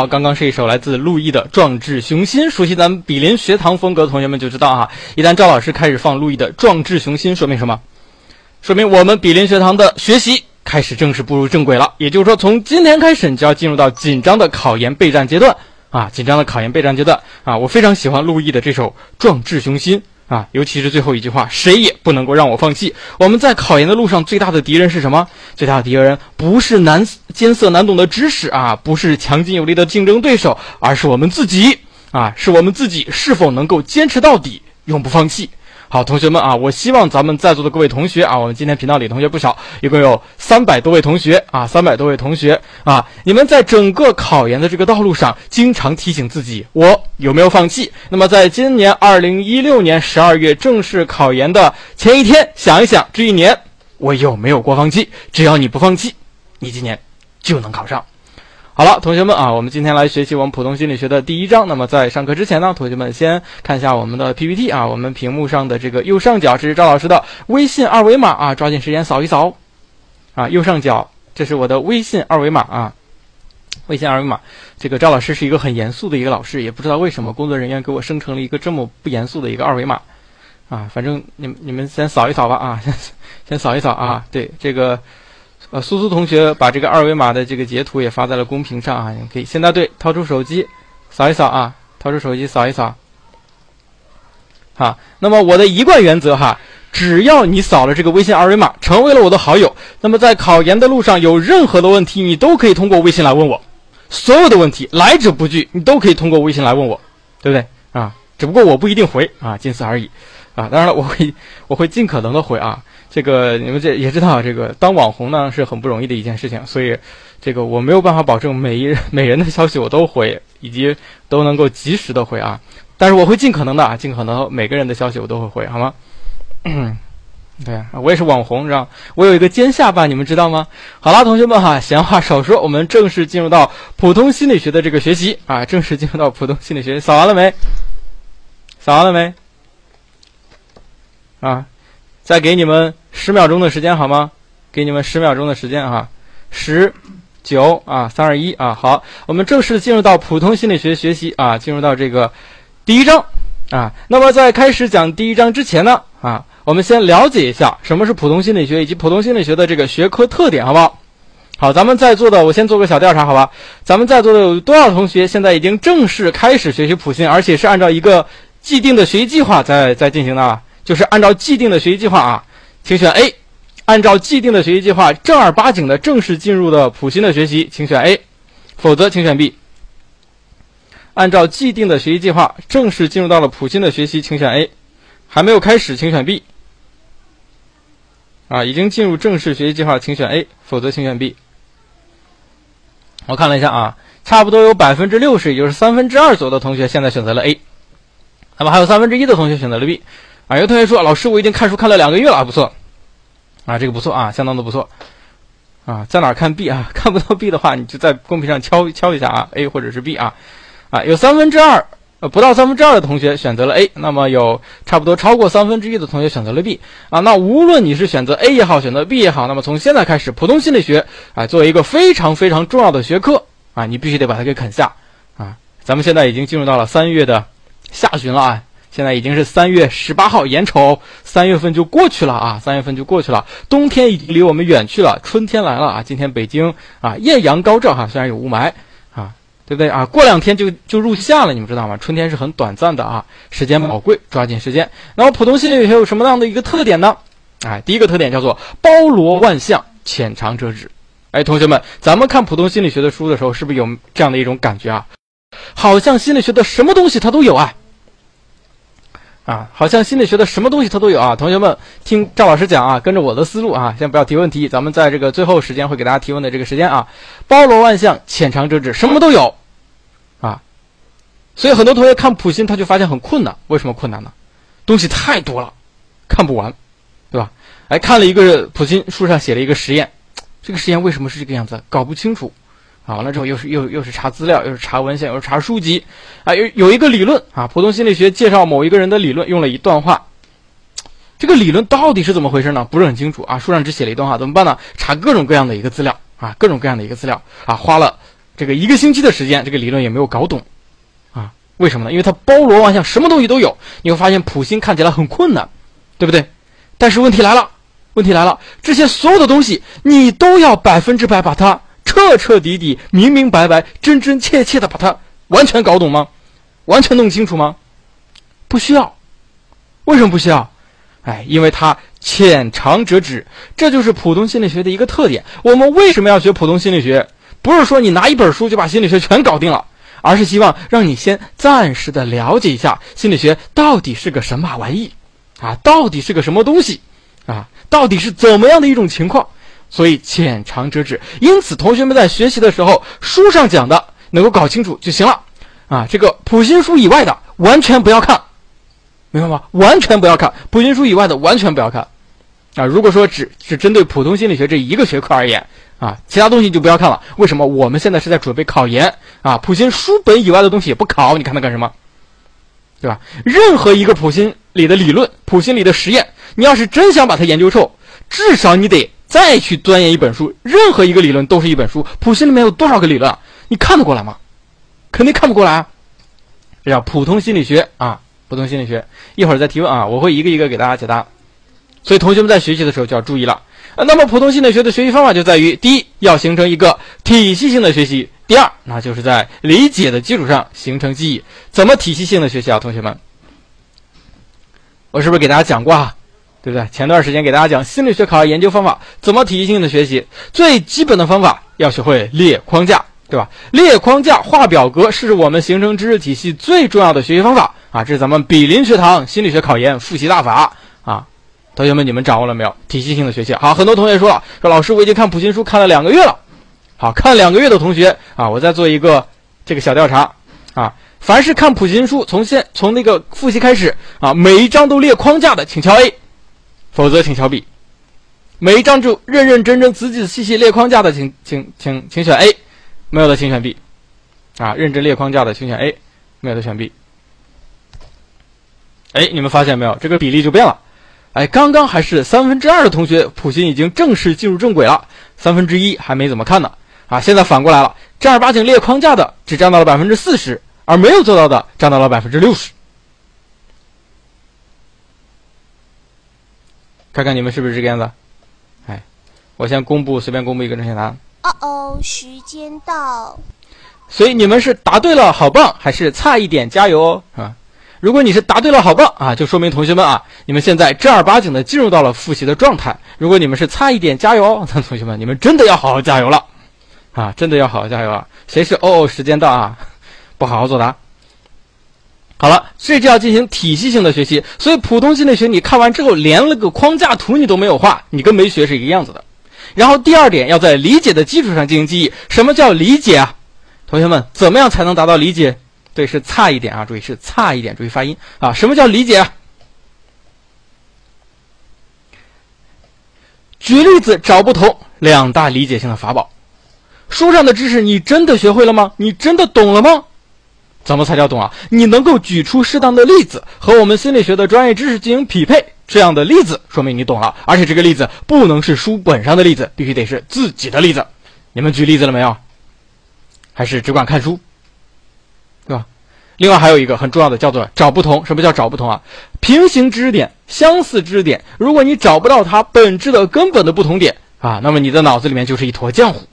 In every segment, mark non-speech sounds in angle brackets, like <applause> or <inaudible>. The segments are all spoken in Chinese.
好，刚刚是一首来自陆毅的《壮志雄心》。熟悉咱们比邻学堂风格的同学们就知道哈，一旦赵老师开始放陆毅的《壮志雄心》，说明什么？说明我们比邻学堂的学习开始正式步入正轨了。也就是说，从今天开始，你就要进入到紧张的考研备战阶段啊！紧张的考研备战阶段啊！我非常喜欢陆毅的这首《壮志雄心》啊，尤其是最后一句话：“谁也不能够让我放弃。”我们在考研的路上最大的敌人是什么？最大的敌人不是难艰涩难懂的知识啊，不是强劲有力的竞争对手，而是我们自己啊！是我们自己是否能够坚持到底，永不放弃。好，同学们啊，我希望咱们在座的各位同学啊，我们今天频道里同学不少，一共有三百多位同学啊，三百多位同学啊，你们在整个考研的这个道路上，经常提醒自己，我有没有放弃？那么在今年二零一六年十二月正式考研的前一天，想一想这一年我有没有过放弃？只要你不放弃，你今年就能考上。好了，同学们啊，我们今天来学习我们普通心理学的第一章。那么在上课之前呢，同学们先看一下我们的 PPT 啊，我们屏幕上的这个右上角，这是赵老师的微信二维码啊，抓紧时间扫一扫啊。右上角这是我的微信二维码啊，微信二维码。这个赵老师是一个很严肃的一个老师，也不知道为什么工作人员给我生成了一个这么不严肃的一个二维码啊。反正你你们先扫一扫吧啊，先先扫一扫啊。对这个。呃，苏苏同学把这个二维码的这个截图也发在了公屏上啊，你可以现在对掏出手机扫一扫啊，掏出手机扫一扫。好，那么我的一贯原则哈，只要你扫了这个微信二维码，成为了我的好友，那么在考研的路上有任何的问题，你都可以通过微信来问我，所有的问题来者不拒，你都可以通过微信来问我，对不对啊？只不过我不一定回啊，仅此而已啊。当然了，我会我会尽可能的回啊。这个你们这也知道，这个当网红呢是很不容易的一件事情，所以这个我没有办法保证每一每人的消息我都回，以及都能够及时的回啊。但是我会尽可能的啊，尽可能每个人的消息我都会回，好吗？嗯对啊，我也是网红，知道我有一个尖下巴，你们知道吗？好了，同学们哈，闲话少说，我们正式进入到普通心理学的这个学习啊，正式进入到普通心理学，扫完了没？扫完了没？啊？再给你们十秒钟的时间好吗？给你们十秒钟的时间哈，十、九啊，三二一啊，好，我们正式进入到普通心理学学习啊，进入到这个第一章啊。那么在开始讲第一章之前呢啊，我们先了解一下什么是普通心理学以及普通心理学的这个学科特点，好不好？好，咱们在座的我先做个小调查，好吧？咱们在座的有多少同学现在已经正式开始学习普心，而且是按照一个既定的学习计划在在进行的？就是按照既定的学习计划啊，请选 A。按照既定的学习计划，正儿八经的正式进入的普新的学习，请选 A，否则请选 B。按照既定的学习计划，正式进入到了普新的学习，请选 A。还没有开始，请选 B。啊，已经进入正式学习计划，请选 A，否则请选 B。我看了一下啊，差不多有百分之六十，也就是三分之二左右的同学现在选择了 A，那么还有三分之一的同学选择了 B。啊，有同学说：“老师，我已经看书看了两个月了，不错，啊，这个不错啊，相当的不错，啊，在哪看 B 啊？<laughs> 看不到 B 的话，你就在公屏上敲敲一下啊，A 或者是 B 啊，啊，有三分之二，呃，不到三分之二的同学选择了 A，那么有差不多超过三分之一的同学选择了 B，啊，那无论你是选择 A 也好，选择 B 也好，那么从现在开始，普通心理学啊，作为一个非常非常重要的学科啊，你必须得把它给啃下，啊，咱们现在已经进入到了三月的下旬了啊。”现在已经是三月十八号，眼瞅三月份就过去了啊！三月份就过去了，冬天已经离我们远去了，春天来了啊！今天北京啊，艳阳高照哈，虽然有雾霾啊，对不对啊？过两天就就入夏了，你们知道吗？春天是很短暂的啊，时间宝贵，抓紧时间。那么普通心理学有什么样的一个特点呢？哎，第一个特点叫做包罗万象，浅尝辄止。哎，同学们，咱们看普通心理学的书的时候，是不是有这样的一种感觉啊？好像心理学的什么东西它都有啊？啊，好像心理学的什么东西它都有啊！同学们听赵老师讲啊，跟着我的思路啊，先不要提问题，咱们在这个最后时间会给大家提问的这个时间啊，包罗万象，浅尝辄止，什么都有啊！所以很多同学看普心他就发现很困难，为什么困难呢？东西太多了，看不完，对吧？哎，看了一个普心书上写了一个实验，这个实验为什么是这个样子？搞不清楚。啊，完了之后又是又又是查资料，又是查文献，又是查书籍，啊，有有一个理论啊，普通心理学介绍某一个人的理论，用了一段话，这个理论到底是怎么回事呢？不是很清楚啊，书上只写了一段话，怎么办呢？查各种各样的一个资料啊，各种各样的一个资料啊，花了这个一个星期的时间，这个理论也没有搞懂，啊，为什么呢？因为它包罗万象，什么东西都有。你会发现普星看起来很困难，对不对？但是问题来了，问题来了，这些所有的东西你都要百分之百把它彻彻底底、明明白白、真真切切的把它完全搞懂吗？完全弄清楚吗？不需要。为什么不需要？哎，因为它浅尝辄止，这就是普通心理学的一个特点。我们为什么要学普通心理学？不是说你拿一本书就把心理学全搞定了，而是希望让你先暂时的了解一下心理学到底是个什么玩意，啊，到底是个什么东西，啊，到底是怎么样的一种情况。所以浅尝辄止。因此，同学们在学习的时候，书上讲的能够搞清楚就行了，啊，这个普心书以外的完全不要看。明白吗？完全不要看普心书以外的，完全不要看，啊！如果说只只针对普通心理学这一个学科而言，啊，其他东西就不要看了。为什么？我们现在是在准备考研，啊，普心书本以外的东西也不考，你看它干什么？对吧？任何一个普心里的理论、普心里的实验，你要是真想把它研究透，至少你得再去钻研一本书。任何一个理论都是一本书，普心里面有多少个理论？你看得过来吗？肯定看不过来啊！这叫普通心理学啊。普通心理学，一会儿再提问啊，我会一个一个给大家解答。所以同学们在学习的时候就要注意了。那么普通心理学的学习方法就在于：第一，要形成一个体系性的学习；第二，那就是在理解的基础上形成记忆。怎么体系性的学习啊，同学们？我是不是给大家讲过啊？对不对？前段时间给大家讲心理学考研研究方法，怎么体系性的学习？最基本的方法要学会列框架。对吧？列框架、画表格是我们形成知识体系最重要的学习方法啊！这是咱们比邻学堂心理学考研复习大法啊！同学们，你们掌握了没有？体系性的学习好，很多同学说了，说老师我已经看普心书看了两个月了。好看两个月的同学啊，我再做一个这个小调查啊！凡是看普心书从现从那个复习开始啊，每一章都列框架的，请敲 A；否则请敲 B。每一章就认认真真、仔仔细细列框架的，请请请请选 A。没有的，请选 B，啊，认真列框架的，请选 A，没有的选 B。哎，你们发现没有？这个比例就变了。哎，刚刚还是三分之二的同学，普心已经正式进入正轨了，三分之一还没怎么看呢。啊，现在反过来了，正儿八经列框架的只占到了百分之四十，而没有做到的占到了百分之六十。看看你们是不是这个样子？哎，我先公布，随便公布一个正确答案。哦哦，时间到。所以你们是答对了，好棒，还是差一点，加油哦啊！如果你是答对了，好棒啊，就说明同学们啊，你们现在正儿八经的进入到了复习的状态。如果你们是差一点，加油哦，那 <laughs> 同学们你们真的要好好加油了啊！真的要好好加油啊！谁是哦哦，时间到啊？不好好作答。好了，这就要进行体系性的学习。所以普通心理学你看完之后，连了个框架图你都没有画，你跟没学是一个样子的。然后第二点，要在理解的基础上进行记忆。什么叫理解啊？同学们，怎么样才能达到理解？对，是差一点啊！注意是差一点，注意发音啊！什么叫理解啊？举例子找不同，两大理解性的法宝。书上的知识你真的学会了吗？你真的懂了吗？怎么才叫懂啊？你能够举出适当的例子，和我们心理学的专业知识进行匹配。这样的例子说明你懂了，而且这个例子不能是书本上的例子，必须得是自己的例子。你们举例子了没有？还是只管看书，对吧？另外还有一个很重要的叫做找不同。什么叫找不同啊？平行知识点、相似知识点，如果你找不到它本质的根本的不同点啊，那么你的脑子里面就是一坨浆糊，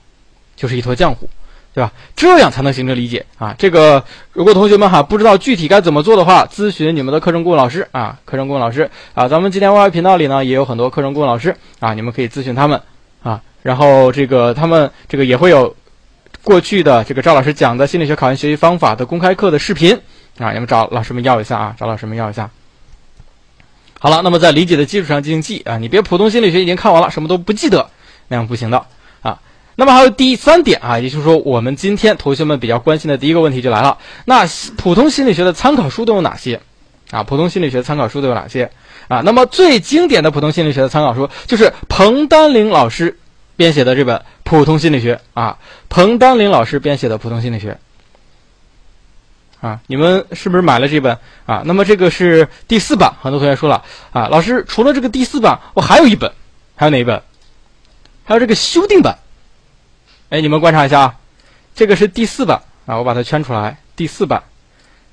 就是一坨浆糊。对吧？这样才能形成理解啊！这个如果同学们哈不知道具体该怎么做的话，咨询你们的课程顾问老师啊，课程顾问老师啊，咱们今天 YY 频道里呢也有很多课程顾问老师啊，你们可以咨询他们啊。然后这个他们这个也会有过去的这个赵老师讲的心理学考研学习方法的公开课的视频啊，你们找老师们要一下啊，找老师们要一下。好了，那么在理解的基础上进行记啊，你别普通心理学已经看完了什么都不记得，那样不行的。那么还有第三点啊，也就是说，我们今天同学们比较关心的第一个问题就来了。那普通心理学的参考书都有哪些？啊，普通心理学参考书都有哪些？啊，那么最经典的普通心理学的参考书就是彭丹林老师编写的这本《普通心理学》啊，彭丹林老师编写的《普通心理学》啊，你们是不是买了这本啊？那么这个是第四版，很多同学说了啊，老师除了这个第四版，我还有一本，还有哪一本？还有这个修订版。哎，你们观察一下啊，这个是第四版啊，我把它圈出来，第四版。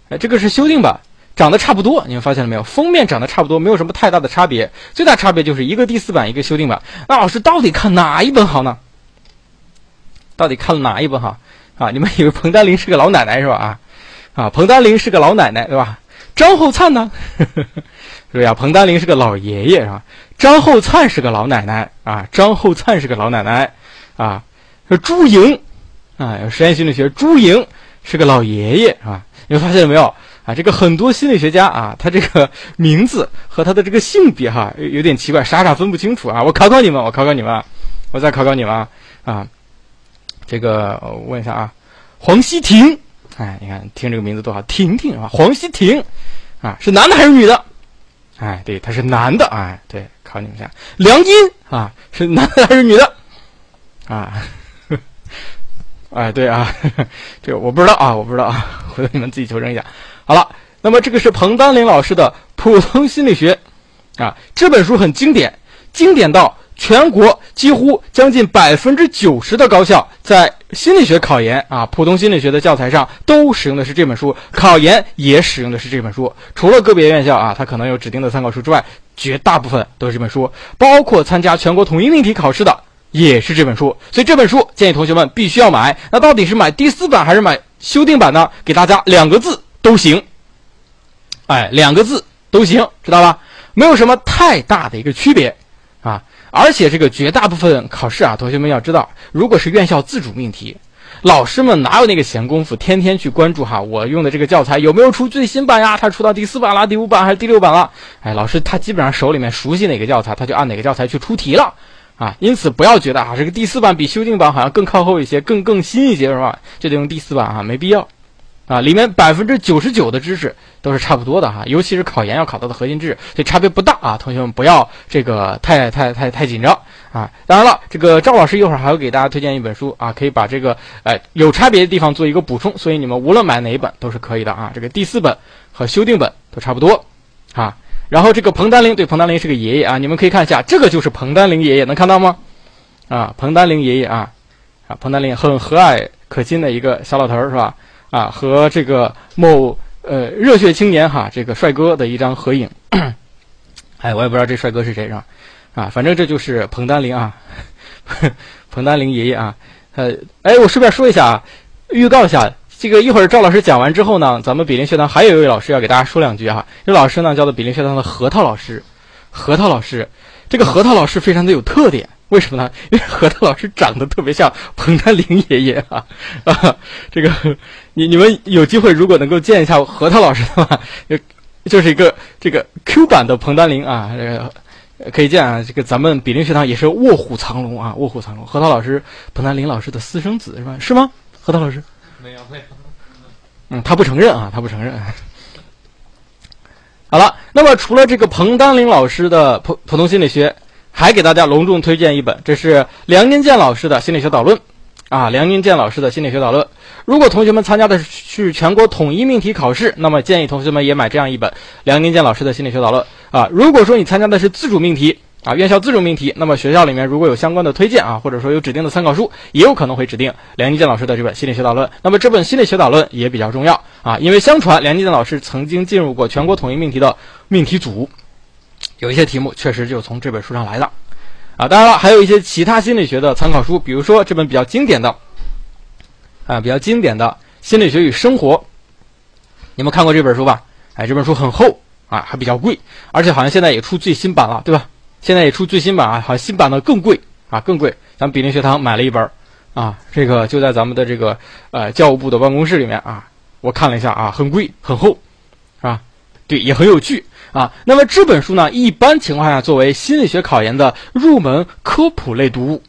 哎，这个是修订版，长得差不多，你们发现了没有？封面长得差不多，没有什么太大的差别。最大差别就是一个第四版，一个修订版。那老师到底看哪一本好呢？到底看哪一本好啊？你们以为彭丹林是个老奶奶是吧？啊啊，彭丹林是个老奶奶对吧？张厚灿呢？<laughs> 对呀，彭丹林是个老爷爷是吧？张厚灿是个老奶奶啊，张厚灿是个老奶奶啊。说朱莹啊，实验心理学，朱莹是个老爷爷啊。你们发现了没有啊？这个很多心理学家啊，他这个名字和他的这个性别哈，有点奇怪，傻傻分不清楚啊。我考考你们，我考考你们，我再考考你们啊！这个我问一下啊，黄希婷，哎，你看听这个名字多好，婷婷啊，黄希婷啊，是男的还是女的？哎，对，他是男的，哎，对，考你们一下，梁音啊，是男的还是女的？啊？哎，对啊，<laughs> 这个我不知道啊，我不知道啊，<laughs> 回头你们自己求证一下。好了，那么这个是彭丹林老师的《普通心理学》，啊，这本书很经典，经典到全国几乎将近百分之九十的高校在心理学考研啊，普通心理学的教材上都使用的是这本书，考研也使用的是这本书。除了个别院校啊，它可能有指定的参考书之外，绝大部分都是这本书，包括参加全国统一命题考试的。也是这本书，所以这本书建议同学们必须要买。那到底是买第四版还是买修订版呢？给大家两个字都行，哎，两个字都行，知道吧？没有什么太大的一个区别啊。而且这个绝大部分考试啊，同学们要知道，如果是院校自主命题，老师们哪有那个闲工夫天天去关注哈？我用的这个教材有没有出最新版呀？它出到第四版啦、第五版还是第六版了？哎，老师他基本上手里面熟悉哪个教材，他就按哪个教材去出题了。啊，因此不要觉得啊，这个第四版比修订版好像更靠后一些，更更新一些，是吧？就得用第四版啊，没必要。啊，里面百分之九十九的知识都是差不多的哈，尤其是考研要考到的核心知识，所以差别不大啊。同学们不要这个太太太太紧张啊。当然了，这个赵老师一会儿还会给大家推荐一本书啊，可以把这个哎有差别的地方做一个补充，所以你们无论买哪一本都是可以的啊。这个第四本和修订本都差不多啊。然后这个彭丹林，对，彭丹林是个爷爷啊，你们可以看一下，这个就是彭丹林爷爷，能看到吗？啊，彭丹林爷爷啊，啊，彭丹林很和蔼可亲的一个小老头是吧？啊，和这个某呃热血青年哈，这个帅哥的一张合影。<coughs> 哎，我也不知道这帅哥是谁是吧？啊，反正这就是彭丹林啊，<laughs> 彭丹林爷爷啊。呃，哎，我顺便说一下啊，预告一下。这个一会儿赵老师讲完之后呢，咱们比邻学堂还有一位老师要给大家说两句哈。这老师呢叫做比邻学堂的核桃老师，核桃老师，这个核桃老师非常的有特点，为什么呢？因为核桃老师长得特别像彭丹林爷爷啊啊！<laughs> 这个你你们有机会如果能够见一下核桃老师的话，就 <laughs> 就是一个这个 Q 版的彭丹林啊，这个可以见啊。这个咱们比邻学堂也是卧虎藏龙啊，卧虎藏龙。核桃老师，彭丹林老师的私生子是吧？是吗？核桃老师。没有没有，嗯，他不承认啊，他不承认。好了，那么除了这个彭丹林老师的普普通心理学，还给大家隆重推荐一本，这是梁宁健老师的心理学导论啊，梁宁健老师的心理学导论。如果同学们参加的是全国统一命题考试，那么建议同学们也买这样一本梁宁健老师的心理学导论啊。如果说你参加的是自主命题，啊，院校自主命题，那么学校里面如果有相关的推荐啊，或者说有指定的参考书，也有可能会指定梁金健老师的这本心理学导论。那么这本心理学导论也比较重要啊，因为相传梁金健老师曾经进入过全国统一命题的命题组，有一些题目确实就从这本书上来的啊。当然了，还有一些其他心理学的参考书，比如说这本比较经典的啊，比较经典的《心理学与生活》，你们看过这本书吧？哎，这本书很厚啊，还比较贵，而且好像现在也出最新版了，对吧？现在也出最新版啊，好像新版的更贵啊，更贵。咱们比邻学堂买了一本啊，这个就在咱们的这个呃教务部的办公室里面啊，我看了一下啊，很贵，很厚，啊，对，也很有趣啊。那么这本书呢，一般情况下作为心理学考研的入门科普类读物，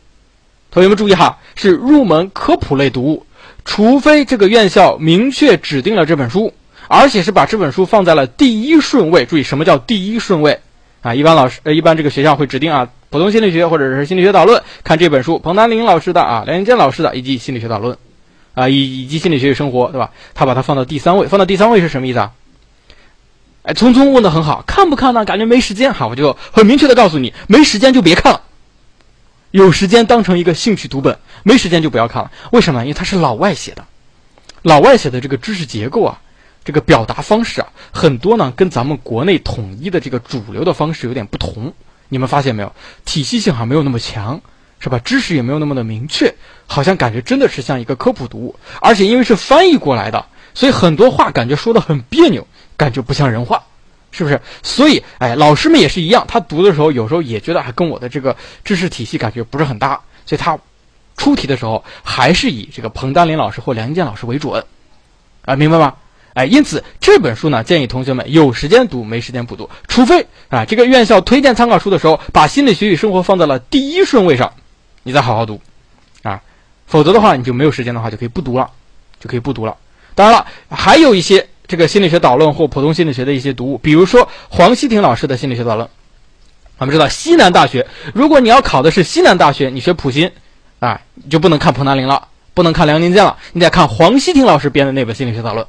同学们注意哈，是入门科普类读物，除非这个院校明确指定了这本书，而且是把这本书放在了第一顺位。注意，什么叫第一顺位？啊，一般老师呃，一般这个学校会指定啊，普通心理学或者是心理学导论，看这本书，彭丹林老师的啊，梁建老师的以及心理学导论，啊，以以及心理学与生活，对吧？他把它放到第三位，放到第三位是什么意思啊？哎，聪聪问的很好，看不看呢？感觉没时间哈，我就很明确的告诉你，没时间就别看了。有时间当成一个兴趣读本，没时间就不要看了。为什么？因为它是老外写的，老外写的这个知识结构啊，这个表达方式啊，很多呢跟咱们国内统一的这个主流的方式有点不同。你们发现没有？体系性好像没有那么强，是吧？知识也没有那么的明确，好像感觉真的是像一个科普读物。而且因为是翻译过来的，所以很多话感觉说的很别扭，感觉不像人话。是不是？所以，哎，老师们也是一样，他读的时候有时候也觉得还跟我的这个知识体系感觉不是很搭，所以他出题的时候还是以这个彭丹林老师或梁建老师为准，啊，明白吗？哎，因此这本书呢，建议同学们有时间读，没时间不读，除非啊，这个院校推荐参考书的时候，把心理学与生活放在了第一顺位上，你再好好读，啊，否则的话，你就没有时间的话，就可以不读了，就可以不读了。当然了，还有一些。这个心理学导论或普通心理学的一些读物，比如说黄希婷老师的心理学导论。我们知道西南大学，如果你要考的是西南大学，你学普心，啊，你就不能看彭南林了，不能看梁宁健了，你得看黄希婷老师编的那本心理学导论，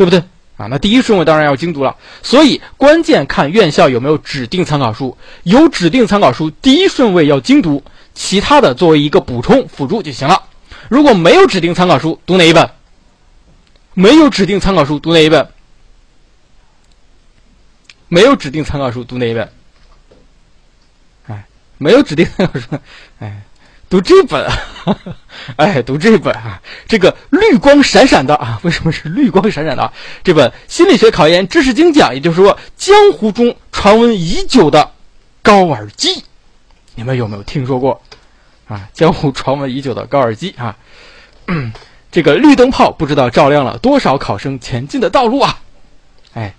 对不对？啊，那第一顺位当然要精读了。所以关键看院校有没有指定参考书，有指定参考书，第一顺位要精读，其他的作为一个补充辅助就行了。如果没有指定参考书，读哪一本？没有指定参考书，读哪一本？没有指定参考书，读哪一本？哎，没有指定参考书，哎，读这本，<laughs> 哎，读这本啊，这个绿光闪闪的啊，为什么是绿光闪闪的？这本心理学考研知识精讲，也就是说江湖中传闻已久的高尔基，你们有没有听说过？啊，江湖传闻已久的高尔基啊。<clears throat> 这个绿灯泡不知道照亮了多少考生前进的道路啊！哎，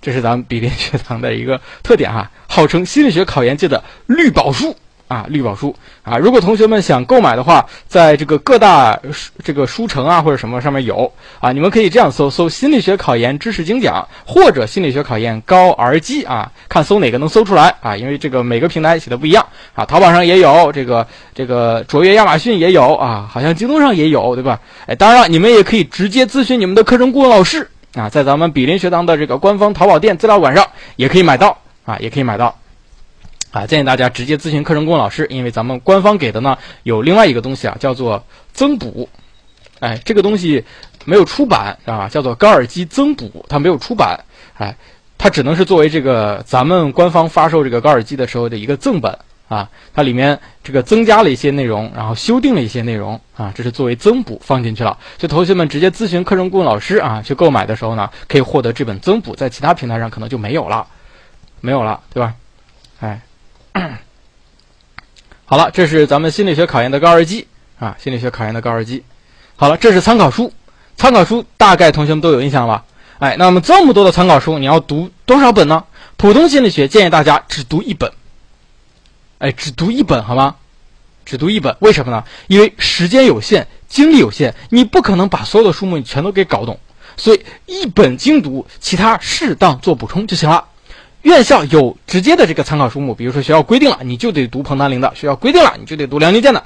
这是咱们比邻学堂的一个特点哈，号称心理学考研界的绿宝书啊，绿宝书啊！如果同学们想购买的话，在这个各大这个书城啊或者什么上面有啊，你们可以这样搜搜“心理学考研知识精讲”或者“心理学考研高尔基”啊，看搜哪个能搜出来啊？因为这个每个平台写的不一样啊，淘宝上也有这个。这个卓越亚马逊也有啊，好像京东上也有，对吧？哎，当然了，你们也可以直接咨询你们的课程顾问老师啊，在咱们比邻学堂的这个官方淘宝店资料馆上也可以买到啊，也可以买到啊。建议大家直接咨询课程顾问老师，因为咱们官方给的呢有另外一个东西啊，叫做增补，哎，这个东西没有出版啊，叫做高尔基增补，它没有出版，哎，它只能是作为这个咱们官方发售这个高尔基的时候的一个赠本。啊，它里面这个增加了一些内容，然后修订了一些内容啊，这是作为增补放进去了。就同学们直接咨询课程顾问老师啊，去购买的时候呢，可以获得这本增补，在其他平台上可能就没有了，没有了，对吧？哎，<clears throat> 好了，这是咱们心理学考研的高二基啊，心理学考研的高二基。好了，这是参考书，参考书大概同学们都有印象了。哎，那么这么多的参考书，你要读多少本呢？普通心理学建议大家只读一本。哎，只读一本好吗？只读一本，为什么呢？因为时间有限，精力有限，你不可能把所有的书目你全都给搞懂，所以一本精读，其他适当做补充就行了。院校有直接的这个参考书目，比如说学校规定了，你就得读彭丹林的；学校规定了，你就得读梁宁建的，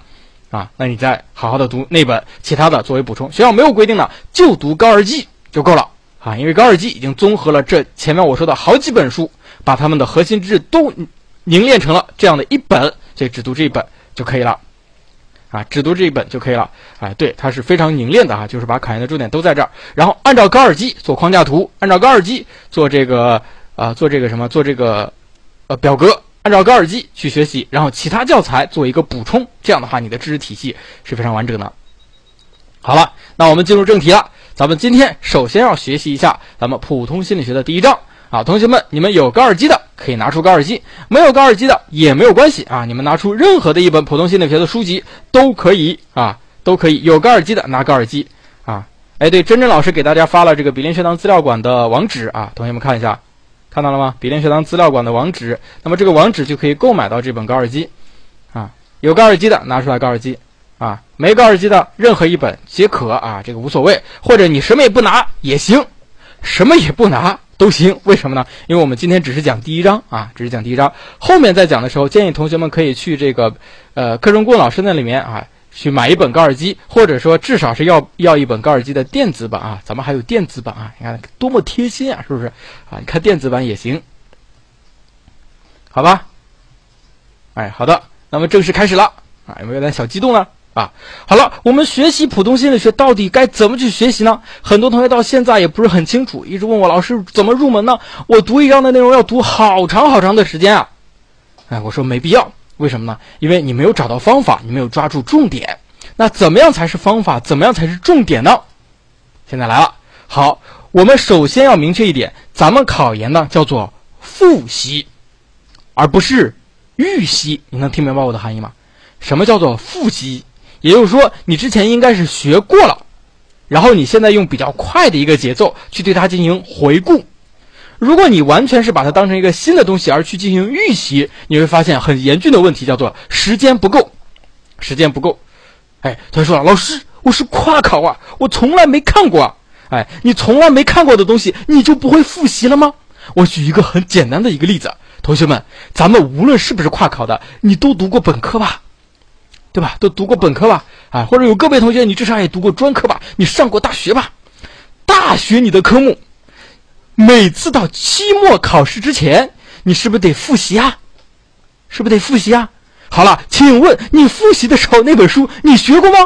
啊，那你再好好的读那本，其他的作为补充。学校没有规定的，就读高二基就够了啊，因为高二基已经综合了这前面我说的好几本书，把他们的核心知识都。凝练成了这样的一本，所以只读这一本就可以了，啊，只读这一本就可以了，哎，对，它是非常凝练的啊，就是把考研的重点都在这儿，然后按照高尔基做框架图，按照高尔基做这个啊，做这个什么，做这个呃表格，按照高尔基去学习，然后其他教材做一个补充，这样的话，你的知识体系是非常完整的。好了，那我们进入正题了，咱们今天首先要学习一下咱们普通心理学的第一章。啊，同学们，你们有高尔基的可以拿出高尔基，没有高尔基的也没有关系啊。你们拿出任何的一本普通心理学的书籍都可以啊，都可以。有高尔基的拿高尔基啊。哎，对，真真老师给大家发了这个比邻学堂资料馆的网址啊，同学们看一下，看到了吗？比邻学堂资料馆的网址，那么这个网址就可以购买到这本高尔基啊。有高尔基的拿出来高尔基啊，没高尔基的任何一本皆可啊，这个无所谓，或者你什么也不拿也行，什么也不拿。都行，为什么呢？因为我们今天只是讲第一章啊，只是讲第一章，后面再讲的时候，建议同学们可以去这个，呃，课程顾问老师那里面啊，去买一本高尔基，或者说至少是要要一本高尔基的电子版啊，咱们还有电子版啊，你看多么贴心啊，是不是？啊，你看电子版也行，好吧？哎，好的，那么正式开始了啊，有没有点小激动呢？啊，好了，我们学习普通心理学到底该怎么去学习呢？很多同学到现在也不是很清楚，一直问我老师怎么入门呢？我读一章的内容要读好长好长的时间啊！哎，我说没必要，为什么呢？因为你没有找到方法，你没有抓住重点。那怎么样才是方法？怎么样才是重点呢？现在来了，好，我们首先要明确一点，咱们考研呢叫做复习，而不是预习。你能听明白我的含义吗？什么叫做复习？也就是说，你之前应该是学过了，然后你现在用比较快的一个节奏去对它进行回顾。如果你完全是把它当成一个新的东西而去进行预习，你会发现很严峻的问题，叫做时间不够，时间不够。哎，他说了，老师，我是跨考啊，我从来没看过啊。哎，你从来没看过的东西，你就不会复习了吗？我举一个很简单的一个例子，同学们，咱们无论是不是跨考的，你都读过本科吧？对吧？都读过本科吧？啊，或者有个别同学你至少也读过专科吧？你上过大学吧？大学你的科目，每次到期末考试之前，你是不是得复习啊？是不是得复习啊？好了，请问你复习的时候那本书你学过吗？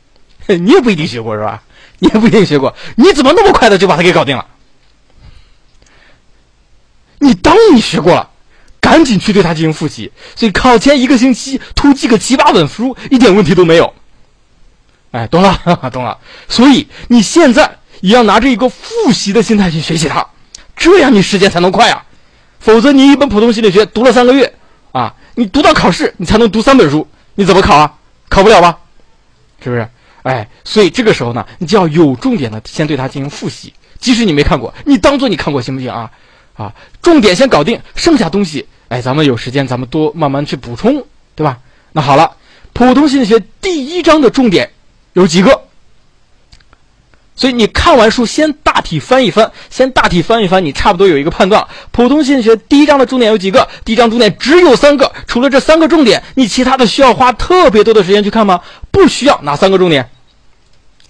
<laughs> 你也不一定学过是吧？你也不一定学过，你怎么那么快的就把它给搞定了？你当你学过了。赶紧去对它进行复习，所以考前一个星期突击个七八本书一点问题都没有。哎，懂了，<laughs> 懂了。所以你现在也要拿着一个复习的心态去学习它，这样你时间才能快啊。否则你一本普通心理学读了三个月啊，你读到考试你才能读三本书，你怎么考啊？考不了吧？是不是？哎，所以这个时候呢，你就要有重点的先对它进行复习，即使你没看过，你当做你看过行不行啊？啊，重点先搞定，剩下东西。哎，咱们有时间，咱们多慢慢去补充，对吧？那好了，普通心理学第一章的重点有几个？所以你看完书，先大体翻一翻，先大体翻一翻，你差不多有一个判断。普通心理学第一章的重点有几个？第一章重点只有三个，除了这三个重点，你其他的需要花特别多的时间去看吗？不需要。哪三个重点？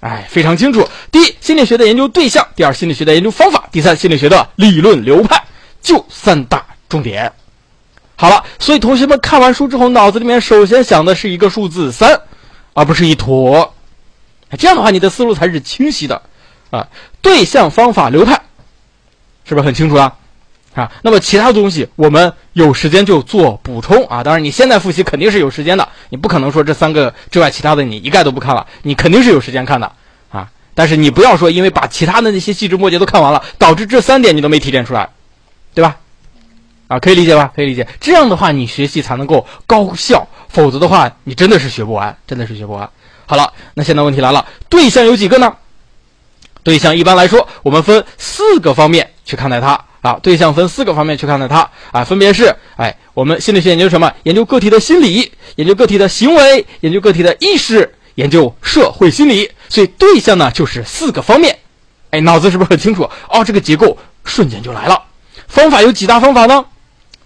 哎，非常清楚。第一，心理学的研究对象；第二，心理学的研究方法；第三，心理学的理论流派。就三大重点。好了，所以同学们看完书之后，脑子里面首先想的是一个数字三，而不是一坨。这样的话，你的思路才是清晰的啊。对象、方法、流派，是不是很清楚啊？啊，那么其他东西，我们有时间就做补充啊。当然，你现在复习肯定是有时间的，你不可能说这三个之外其他的你一概都不看了，你肯定是有时间看的啊。但是你不要说因为把其他的那些细枝末节都看完了，导致这三点你都没提炼出来，对吧？啊，可以理解吧？可以理解。这样的话，你学习才能够高效，否则的话，你真的是学不完，真的是学不完。好了，那现在问题来了，对象有几个呢？对象一般来说，我们分四个方面去看待它啊。对象分四个方面去看待它啊，分别是：哎，我们心理学研究什么？研究个体的心理，研究个体的行为，研究个体的意识，研究社会心理。所以对象呢，就是四个方面。哎，脑子是不是很清楚？哦，这个结构瞬间就来了。方法有几大方法呢？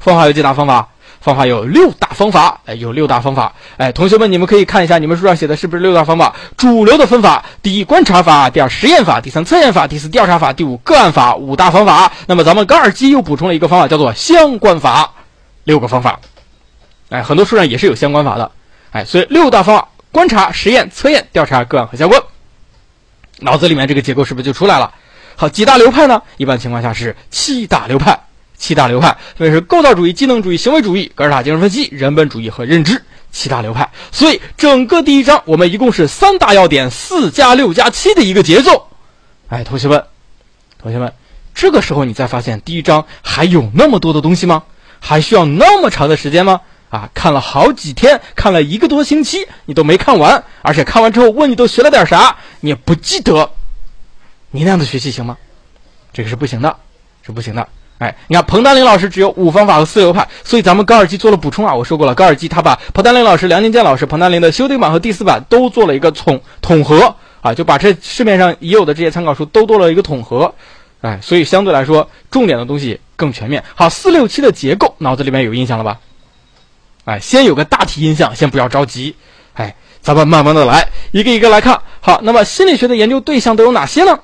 方法有几大方法？方法有六大方法，哎，有六大方法，哎，同学们，你们可以看一下，你们书上写的是不是六大方法？主流的分法：第一，观察法；第二，实验法；第三，测验法；第四，调查法；第五，个案法。五大方法。那么咱们高尔基又补充了一个方法，叫做相关法。六个方法，哎，很多书上也是有相关法的，哎，所以六大方法：观察、实验、测验、调查、个案和相关。脑子里面这个结构是不是就出来了？好，几大流派呢？一般情况下是七大流派。七大流派分别是构造主义、机能主义、行为主义、格式塔精神分析、人本主义和认知。七大流派，所以整个第一章我们一共是三大要点，四加六加七的一个节奏。哎，同学们，同学们，这个时候你再发现第一章还有那么多的东西吗？还需要那么长的时间吗？啊，看了好几天，看了一个多星期，你都没看完，而且看完之后问你都学了点啥，你也不记得，你那样的学习行吗？这个是不行的，是不行的。哎，你看彭丹林老师只有五方法和四流派，所以咱们高尔基做了补充啊。我说过了，高尔基他把彭丹林老师、梁宁健老师、彭丹林的修订版和第四版都做了一个统统合啊，就把这市面上已有的这些参考书都做了一个统合。哎，所以相对来说，重点的东西更全面。好，四六七的结构，脑子里面有印象了吧？哎，先有个大体印象，先不要着急。哎，咱们慢慢的来，一个一个来看。好，那么心理学的研究对象都有哪些呢？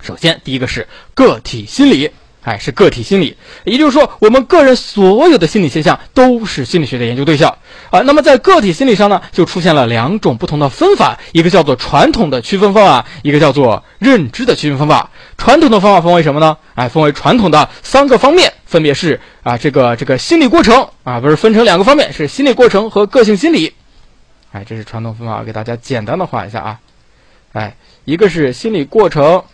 首先，第一个是个体心理。哎，是个体心理，也就是说，我们个人所有的心理现象都是心理学的研究对象啊。那么在个体心理上呢，就出现了两种不同的分法，一个叫做传统的区分方法，一个叫做认知的区分方法。传统的方法分为什么呢？哎，分为传统的三个方面，分别是啊，这个这个心理过程啊，不是分成两个方面，是心理过程和个性心理。哎，这是传统方法，给大家简单的画一下啊。哎，一个是心理过程。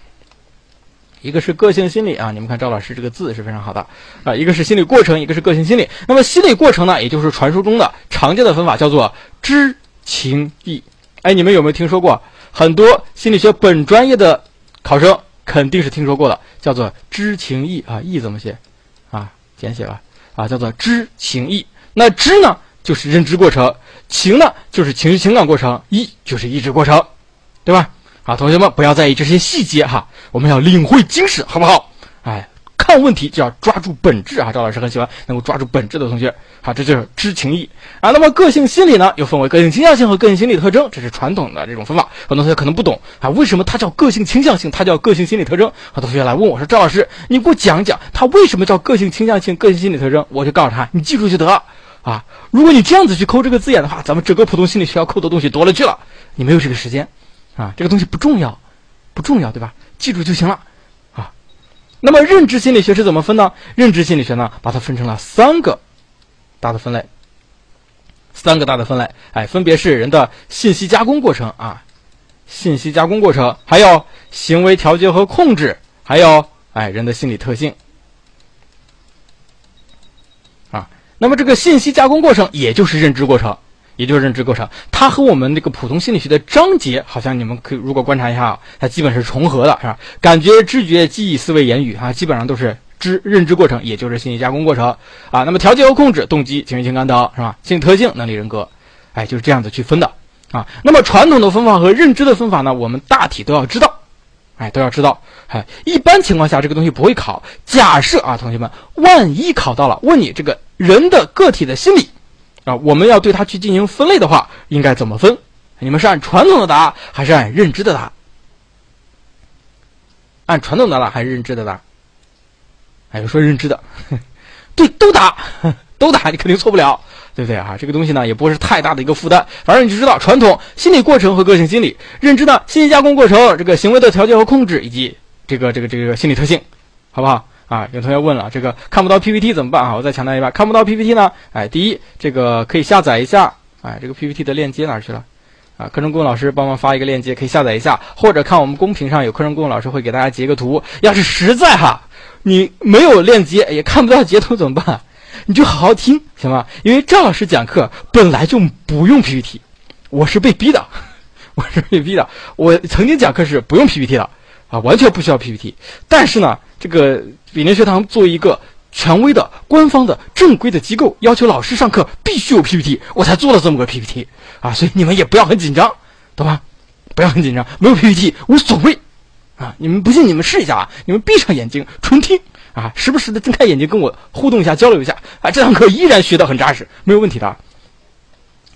一个是个性心理啊，你们看赵老师这个字是非常好的啊。一个是心理过程，一个是个性心理。那么心理过程呢，也就是传说中的常见的分法，叫做知情意。哎，你们有没有听说过？很多心理学本专业的考生肯定是听说过的，叫做知情意啊。意怎么写？啊，简写了啊，叫做知情意。那知呢，就是认知过程；情呢，就是情绪情感过程；意就是意志过程，对吧？啊，同学们不要在意这些细节哈，我们要领会精神，好不好？哎，看问题就要抓住本质啊！赵老师很喜欢能够抓住本质的同学。好，这就是知情意啊。那么个性心理呢，又分为个性倾向性和个性心理特征，这是传统的这种分法。很多同学可能不懂啊，为什么它叫个性倾向性，它叫个性心理特征？很多同学来问我说：“赵老师，你给我讲讲，它为什么叫个性倾向性、个性心理特征？”我就告诉他，你记住就得了啊。如果你这样子去抠这个字眼的话，咱们整个普通心理学要抠的东西多了去了，你没有这个时间。啊，这个东西不重要，不重要，对吧？记住就行了，啊。那么认知心理学是怎么分呢？认知心理学呢，把它分成了三个大的分类，三个大的分类，哎，分别是人的信息加工过程啊，信息加工过程，还有行为调节和控制，还有哎人的心理特性，啊。那么这个信息加工过程，也就是认知过程。也就是认知过程，它和我们这个普通心理学的章节，好像你们可以如果观察一下，它基本是重合的，是吧？感觉、知觉、记忆、思维、言语啊，基本上都是知认知过程，也就是信息加工过程啊。那么调节和控制、动机、情绪情感等，是吧？心理特性、能力人格，哎，就是这样子去分的啊。那么传统的分法和认知的分法呢，我们大体都要知道，哎，都要知道。哎，一般情况下这个东西不会考。假设啊，同学们，万一考到了，问你这个人的个体的心理。啊，我们要对它去进行分类的话，应该怎么分？你们是按传统的答，还是按认知的答？按传统的答还是认知的答？哎，说认知的，<laughs> 对，都答，<laughs> 都答，你肯定错不了，对不对啊？这个东西呢，也不是太大的一个负担，反正你就知道传统心理过程和个性心理，认知呢，信息加工过程，这个行为的调节和控制，以及这个这个这个心理特性，好不好？啊，有同学问了，这个看不到 PPT 怎么办啊？我再强调一遍，看不到 PPT 呢，哎，第一，这个可以下载一下，哎，这个 PPT 的链接哪去了？啊，课程顾问老师帮忙发一个链接，可以下载一下，或者看我们公屏上有课程顾问老师会给大家截个图。要是实在哈，你没有链接也看不到截图怎么办？你就好好听，行吗？因为赵老师讲课本来就不用 PPT，我是被逼的，<laughs> 我是被逼的。我曾经讲课是不用 PPT 的，啊，完全不需要 PPT，但是呢，这个。比邻学堂作为一个权威的、官方的、正规的机构，要求老师上课必须有 PPT，我才做了这么个 PPT 啊！所以你们也不要很紧张，懂吧？不要很紧张，没有 PPT 无所谓啊！你们不信，你们试一下啊！你们闭上眼睛，纯听啊，时不时的睁开眼睛跟我互动一下、交流一下啊！这堂课依然学得很扎实，没有问题的。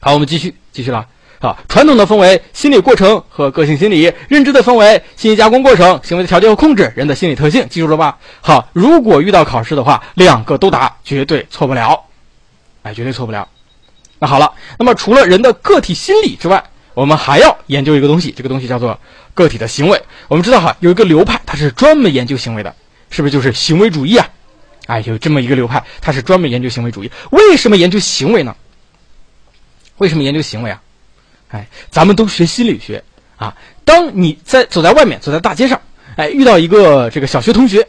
好，我们继续，继续了。啊，传统的分为心理过程和个性心理，认知的分为信息加工过程、行为的调节和控制、人的心理特性，记住了吧？好，如果遇到考试的话，两个都答，绝对错不了，哎，绝对错不了。那好了，那么除了人的个体心理之外，我们还要研究一个东西，这个东西叫做个体的行为。我们知道哈，有一个流派，它是专门研究行为的，是不是就是行为主义啊？哎，有这么一个流派，它是专门研究行为主义。为什么研究行为呢？为什么研究行为啊？哎，咱们都学心理学啊。当你在走在外面，走在大街上，哎，遇到一个这个小学同学，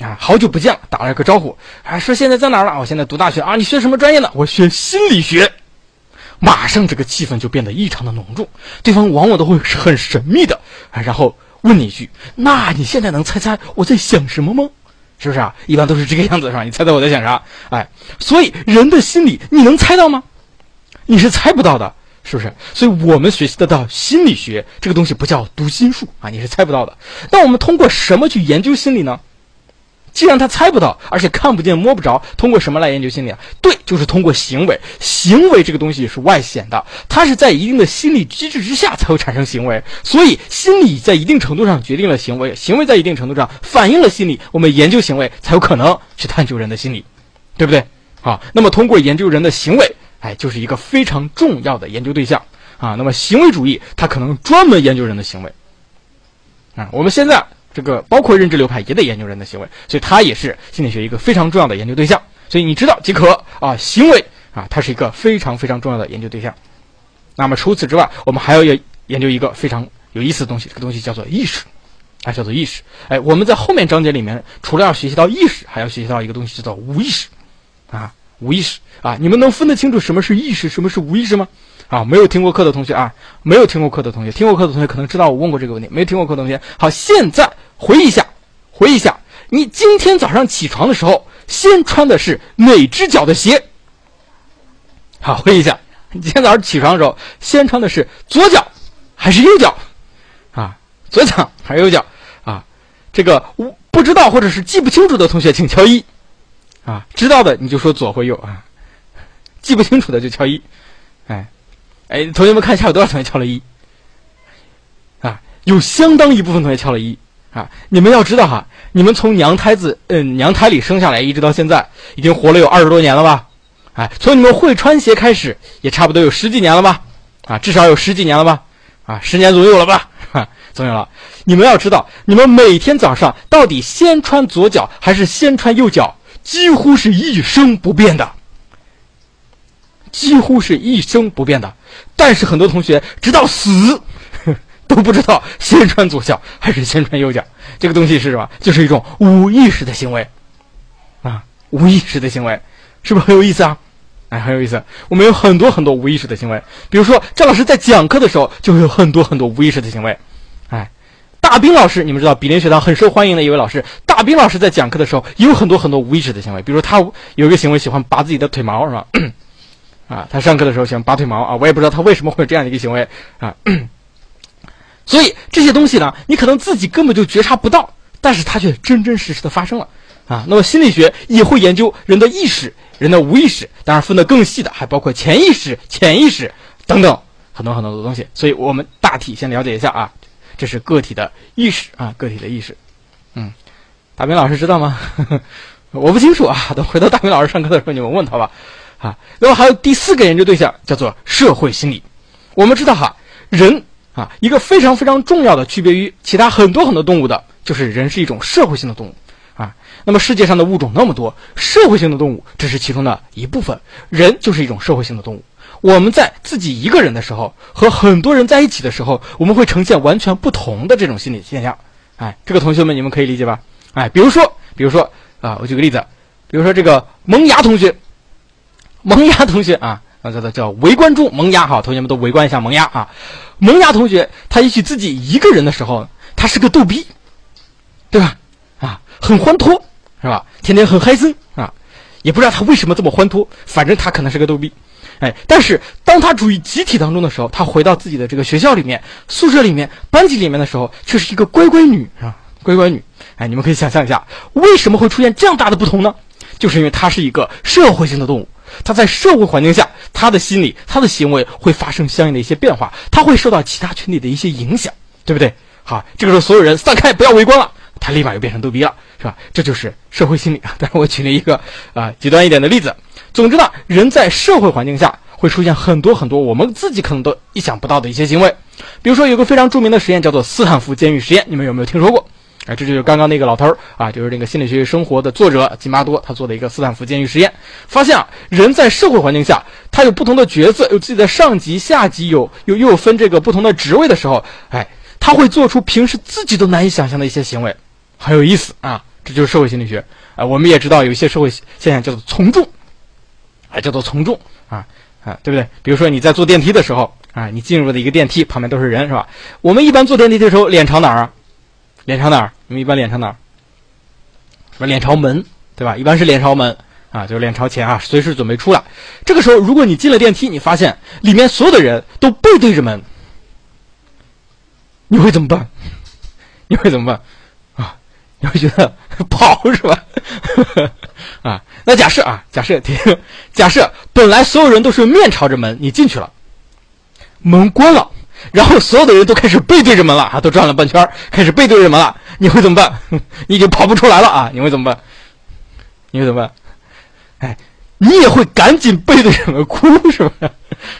啊，好久不见了，打了个招呼，啊，说现在在哪儿了？我现在读大学啊。你学什么专业呢？我学心理学。马上这个气氛就变得异常的浓重，对方往往都会很神秘的啊，然后问你一句：“那你现在能猜猜我在想什么吗？”是不是啊？一般都是这个样子，是吧？你猜猜我在想啥？哎，所以人的心理你能猜到吗？你是猜不到的。是不是？所以我们学习得到心理学这个东西不叫读心术啊，你是猜不到的。那我们通过什么去研究心理呢？既然他猜不到，而且看不见摸不着，通过什么来研究心理啊？对，就是通过行为。行为这个东西是外显的，它是在一定的心理机制之下才会产生行为。所以，心理在一定程度上决定了行为，行为在一定程度上反映了心理。我们研究行为才有可能去探究人的心理，对不对？好，那么通过研究人的行为，哎，就是一个非常重要的研究对象啊。那么行为主义它可能专门研究人的行为啊。我们现在。这个包括认知流派也得研究人的行为，所以它也是心理学一个非常重要的研究对象。所以你知道即可啊，行为啊，它是一个非常非常重要的研究对象。那么除此之外，我们还要研究一个非常有意思的东西，这个东西叫做意识，啊，叫做意识。哎，我们在后面章节里面，除了要学习到意识，还要学习到一个东西叫做无意识，啊，无意识啊，你们能分得清楚什么是意识，什么是无意识吗？啊，没有听过课的同学啊，没有听过课的同学，听过课的同学可能知道我问过这个问题，没听过课的同学，好，现在。回忆一下，回忆一下，你今天早上起床的时候，先穿的是哪只脚的鞋？好，回忆一下，你今天早上起床的时候，先穿的是左脚还是右脚？啊，左脚还是右脚？啊，这个不知道或者是记不清楚的同学，请敲一。啊，知道的你就说左或右啊，记不清楚的就敲一。哎，哎，同学们看一下有多少同学敲了一？啊，有相当一部分同学敲了一。啊，你们要知道哈，你们从娘胎子嗯娘胎里生下来，一直到现在，已经活了有二十多年了吧？哎，从你们会穿鞋开始，也差不多有十几年了吧？啊，至少有十几年了吧？啊，十年左右了吧？哈，总有了。你们要知道，你们每天早上到底先穿左脚还是先穿右脚，几乎是一生不变的，几乎是一生不变的。但是很多同学直到死。<laughs> 都不知道先穿左脚还是先穿右脚，这个东西是什么？就是一种无意识的行为，啊，无意识的行为，是不是很有意思啊？哎，很有意思。我们有很多很多无意识的行为，比如说张老师在讲课的时候，就会有很多很多无意识的行为。大兵老师，你们知道比邻学堂很受欢迎的一位老师，大兵老师在讲课的时候有很多很多无意识的行为，比如他有一个行为喜欢拔自己的腿毛，是吧？<clears throat> 啊，他上课的时候喜欢拔腿毛啊，我也不知道他为什么会有这样的一个行为啊。<clears throat> 所以这些东西呢，你可能自己根本就觉察不到，但是它却真真实实的发生了啊。那么心理学也会研究人的意识、人的无意识，当然分得更细的还包括潜意识、潜意识等等很多很多的东西。所以我们大体先了解一下啊，这是个体的意识啊，个体的意识。嗯，大明老师知道吗？<laughs> 我不清楚啊，等回头大明老师上课的时候你们问他吧。啊，那么还有第四个研究对象叫做社会心理。我们知道哈，人。啊，一个非常非常重要的区别于其他很多很多动物的，就是人是一种社会性的动物啊。那么世界上的物种那么多，社会性的动物只是其中的一部分，人就是一种社会性的动物。我们在自己一个人的时候和很多人在一起的时候，我们会呈现完全不同的这种心理现象。哎，这个同学们你们可以理解吧？哎，比如说，比如说啊，我举个例子，比如说这个萌芽同学，萌芽同学啊。啊，叫做叫围观中萌芽哈，同学们都围观一下萌芽啊。萌芽同学，他也许自己一个人的时候，他是个逗逼，对吧？啊，很欢脱，是吧？天天很嗨森啊，也不知道他为什么这么欢脱，反正他可能是个逗逼。哎，但是当他处于集体当中的时候，他回到自己的这个学校里面、宿舍里面、班级里面的时候，却是一个乖乖女啊，乖乖女。哎，你们可以想象一下，为什么会出现这样大的不同呢？就是因为他是一个社会性的动物。他在社会环境下，他的心理、他的行为会发生相应的一些变化，他会受到其他群体的一些影响，对不对？好，这个时候所有人散开，不要围观了，他立马又变成逗逼了，是吧？这就是社会心理啊。但是我举了一个啊极端一点的例子。总之呢，人在社会环境下会出现很多很多我们自己可能都意想不到的一些行为，比如说有个非常著名的实验叫做斯坦福监狱实验，你们有没有听说过？哎，这就是刚刚那个老头儿啊，就是那个心理学生活的作者金巴多，他做的一个斯坦福监狱实验，发现啊，人在社会环境下，他有不同的角色，有自己的上级、下级，有又又分这个不同的职位的时候，哎，他会做出平时自己都难以想象的一些行为，很有意思啊，这就是社会心理学啊。我们也知道有一些社会现象叫做从众，哎，叫做从众啊啊，对不对？比如说你在坐电梯的时候啊，你进入的一个电梯旁边都是人，是吧？我们一般坐电梯的时候脸朝哪儿啊？脸朝哪儿？你们一般脸朝哪儿？说脸朝门，对吧？一般是脸朝门啊，就是脸朝前啊，随时准备出来。这个时候，如果你进了电梯，你发现里面所有的人都背对着门，你会怎么办？你会怎么办？啊，你会觉得 <laughs> 跑是吧？啊，那假设啊，假设听，<laughs> 假设本来所有人都是面朝着门，你进去了，门关了，然后所有的人都开始背对着门了啊，都转了半圈，开始背对着门了，你会怎么办？<laughs> 你已经跑不出来了啊，你会怎么办？你会怎么办？哎，你也会赶紧背对着门哭是吧？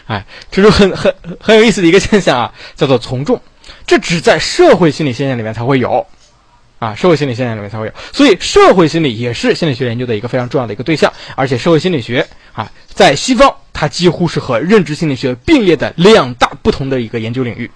哎，这是很很很有意思的一个现象啊，叫做从众，这只在社会心理现象里面才会有。啊，社会心理现象里面才会有，所以社会心理也是心理学研究的一个非常重要的一个对象。而且，社会心理学啊，在西方它几乎是和认知心理学并列的两大不同的一个研究领域。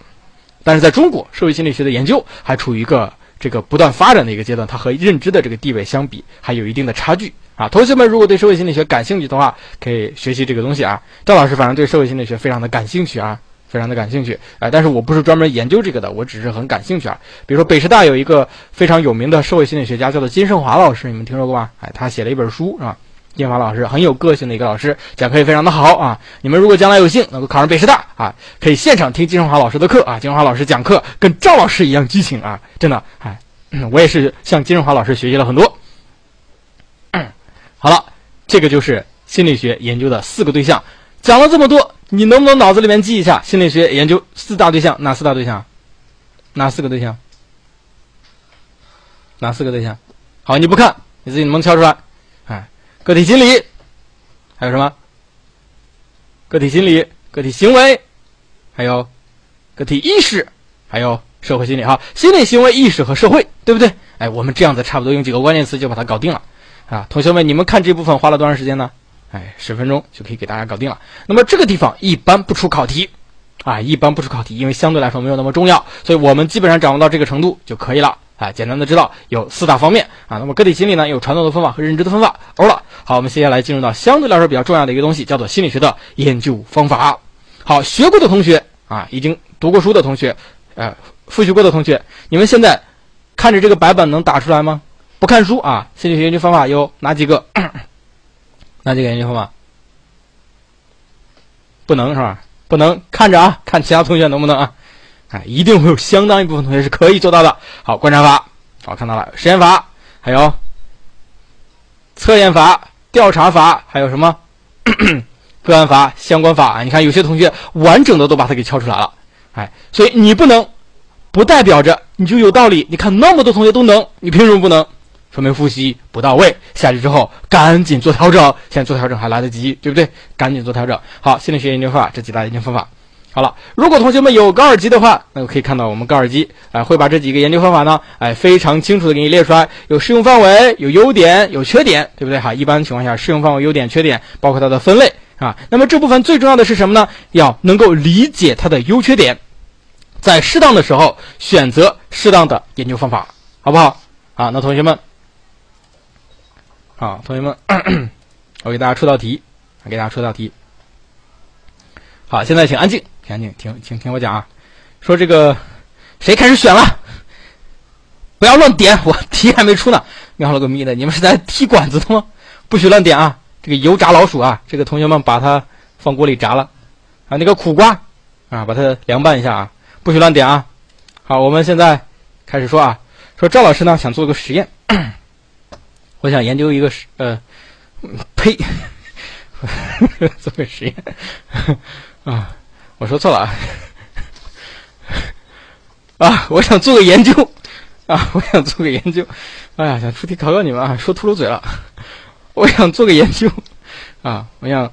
但是，在中国，社会心理学的研究还处于一个这个不断发展的一个阶段，它和认知的这个地位相比还有一定的差距啊。同学们，如果对社会心理学感兴趣的话，可以学习这个东西啊。赵老师反正对社会心理学非常的感兴趣啊。非常的感兴趣，哎，但是我不是专门研究这个的，我只是很感兴趣啊。比如说北师大有一个非常有名的社会心理学家，叫做金胜华老师，你们听说过吗？哎，他写了一本书，是吧？金华老师很有个性的一个老师，讲课也非常的好啊。你们如果将来有幸能够考上北师大啊，可以现场听金胜华老师的课啊。金胜华老师讲课跟赵老师一样激情啊，真的，哎，<clears throat> 我也是向金胜华老师学习了很多。<clears throat> 好了，这个就是心理学研究的四个对象，讲了这么多。你能不能脑子里面记一下心理学研究四大对象？哪四大对象？哪四个对象？哪四个对象？好，你不看，你自己能不能敲出来。哎，个体心理，还有什么？个体心理、个体行为，还有个体意识，还有社会心理。哈，心理、行为、意识和社会，对不对？哎，我们这样子差不多用几个关键词就把它搞定了。啊，同学们，你们看这部分花了多长时间呢？哎，十分钟就可以给大家搞定了。那么这个地方一般不出考题，啊，一般不出考题，因为相对来说没有那么重要，所以我们基本上掌握到这个程度就可以了。啊，简单的知道有四大方面啊。那么个体心理呢，有传统的分法和认知的分法。欧了，好，我们接下来进入到相对来说比较重要的一个东西，叫做心理学的研究方法。好，学过的同学啊，已经读过书的同学，呃，复习过的同学，你们现在看着这个白板能打出来吗？不看书啊，心理学研究方法有哪几个？那这个研究方法？不能是吧？不能看着啊，看其他同学能不能啊？哎，一定会有相当一部分同学是可以做到的。好，观察法，好看到了，实验法，还有测验法、调查法，还有什么 <clears throat> 个案法、相关法？你看有些同学完整的都把它给敲出来了。哎，所以你不能，不代表着你就有道理。你看那么多同学都能，你凭什么不能？说明复习不到位，下去之后赶紧做调整。现在做调整还来得及，对不对？赶紧做调整。好，心理学研究方法这几大研究方法。好了，如果同学们有高尔基的话，那可以看到我们高尔基啊会把这几个研究方法呢，哎非常清楚的给你列出来，有适用范围，有优点，有缺点，对不对？哈，一般情况下适用范围、优点、缺点，包括它的分类啊。那么这部分最重要的是什么呢？要能够理解它的优缺点，在适当的时候选择适当的研究方法，好不好？好，那同学们。好，同学们，我给大家出道题，给大家出道题。好，现在请安静，请安静，听，请听我讲啊。说这个谁开始选了？不要乱点，我 <laughs> 题还没出呢。喵了个咪的，你们是在踢馆子的吗？不许乱点啊！这个油炸老鼠啊，这个同学们把它放锅里炸了啊。那个苦瓜啊，把它凉拌一下啊，不许乱点啊。好，我们现在开始说啊，说赵老师呢想做个实验。<clears throat> 我想研究一个实呃，呸，<laughs> 做个实验啊！我说错了啊！啊，我想做个研究啊！我想做个研究，哎呀，想出题考考你们啊！说秃噜嘴了，我想做个研究啊！我想，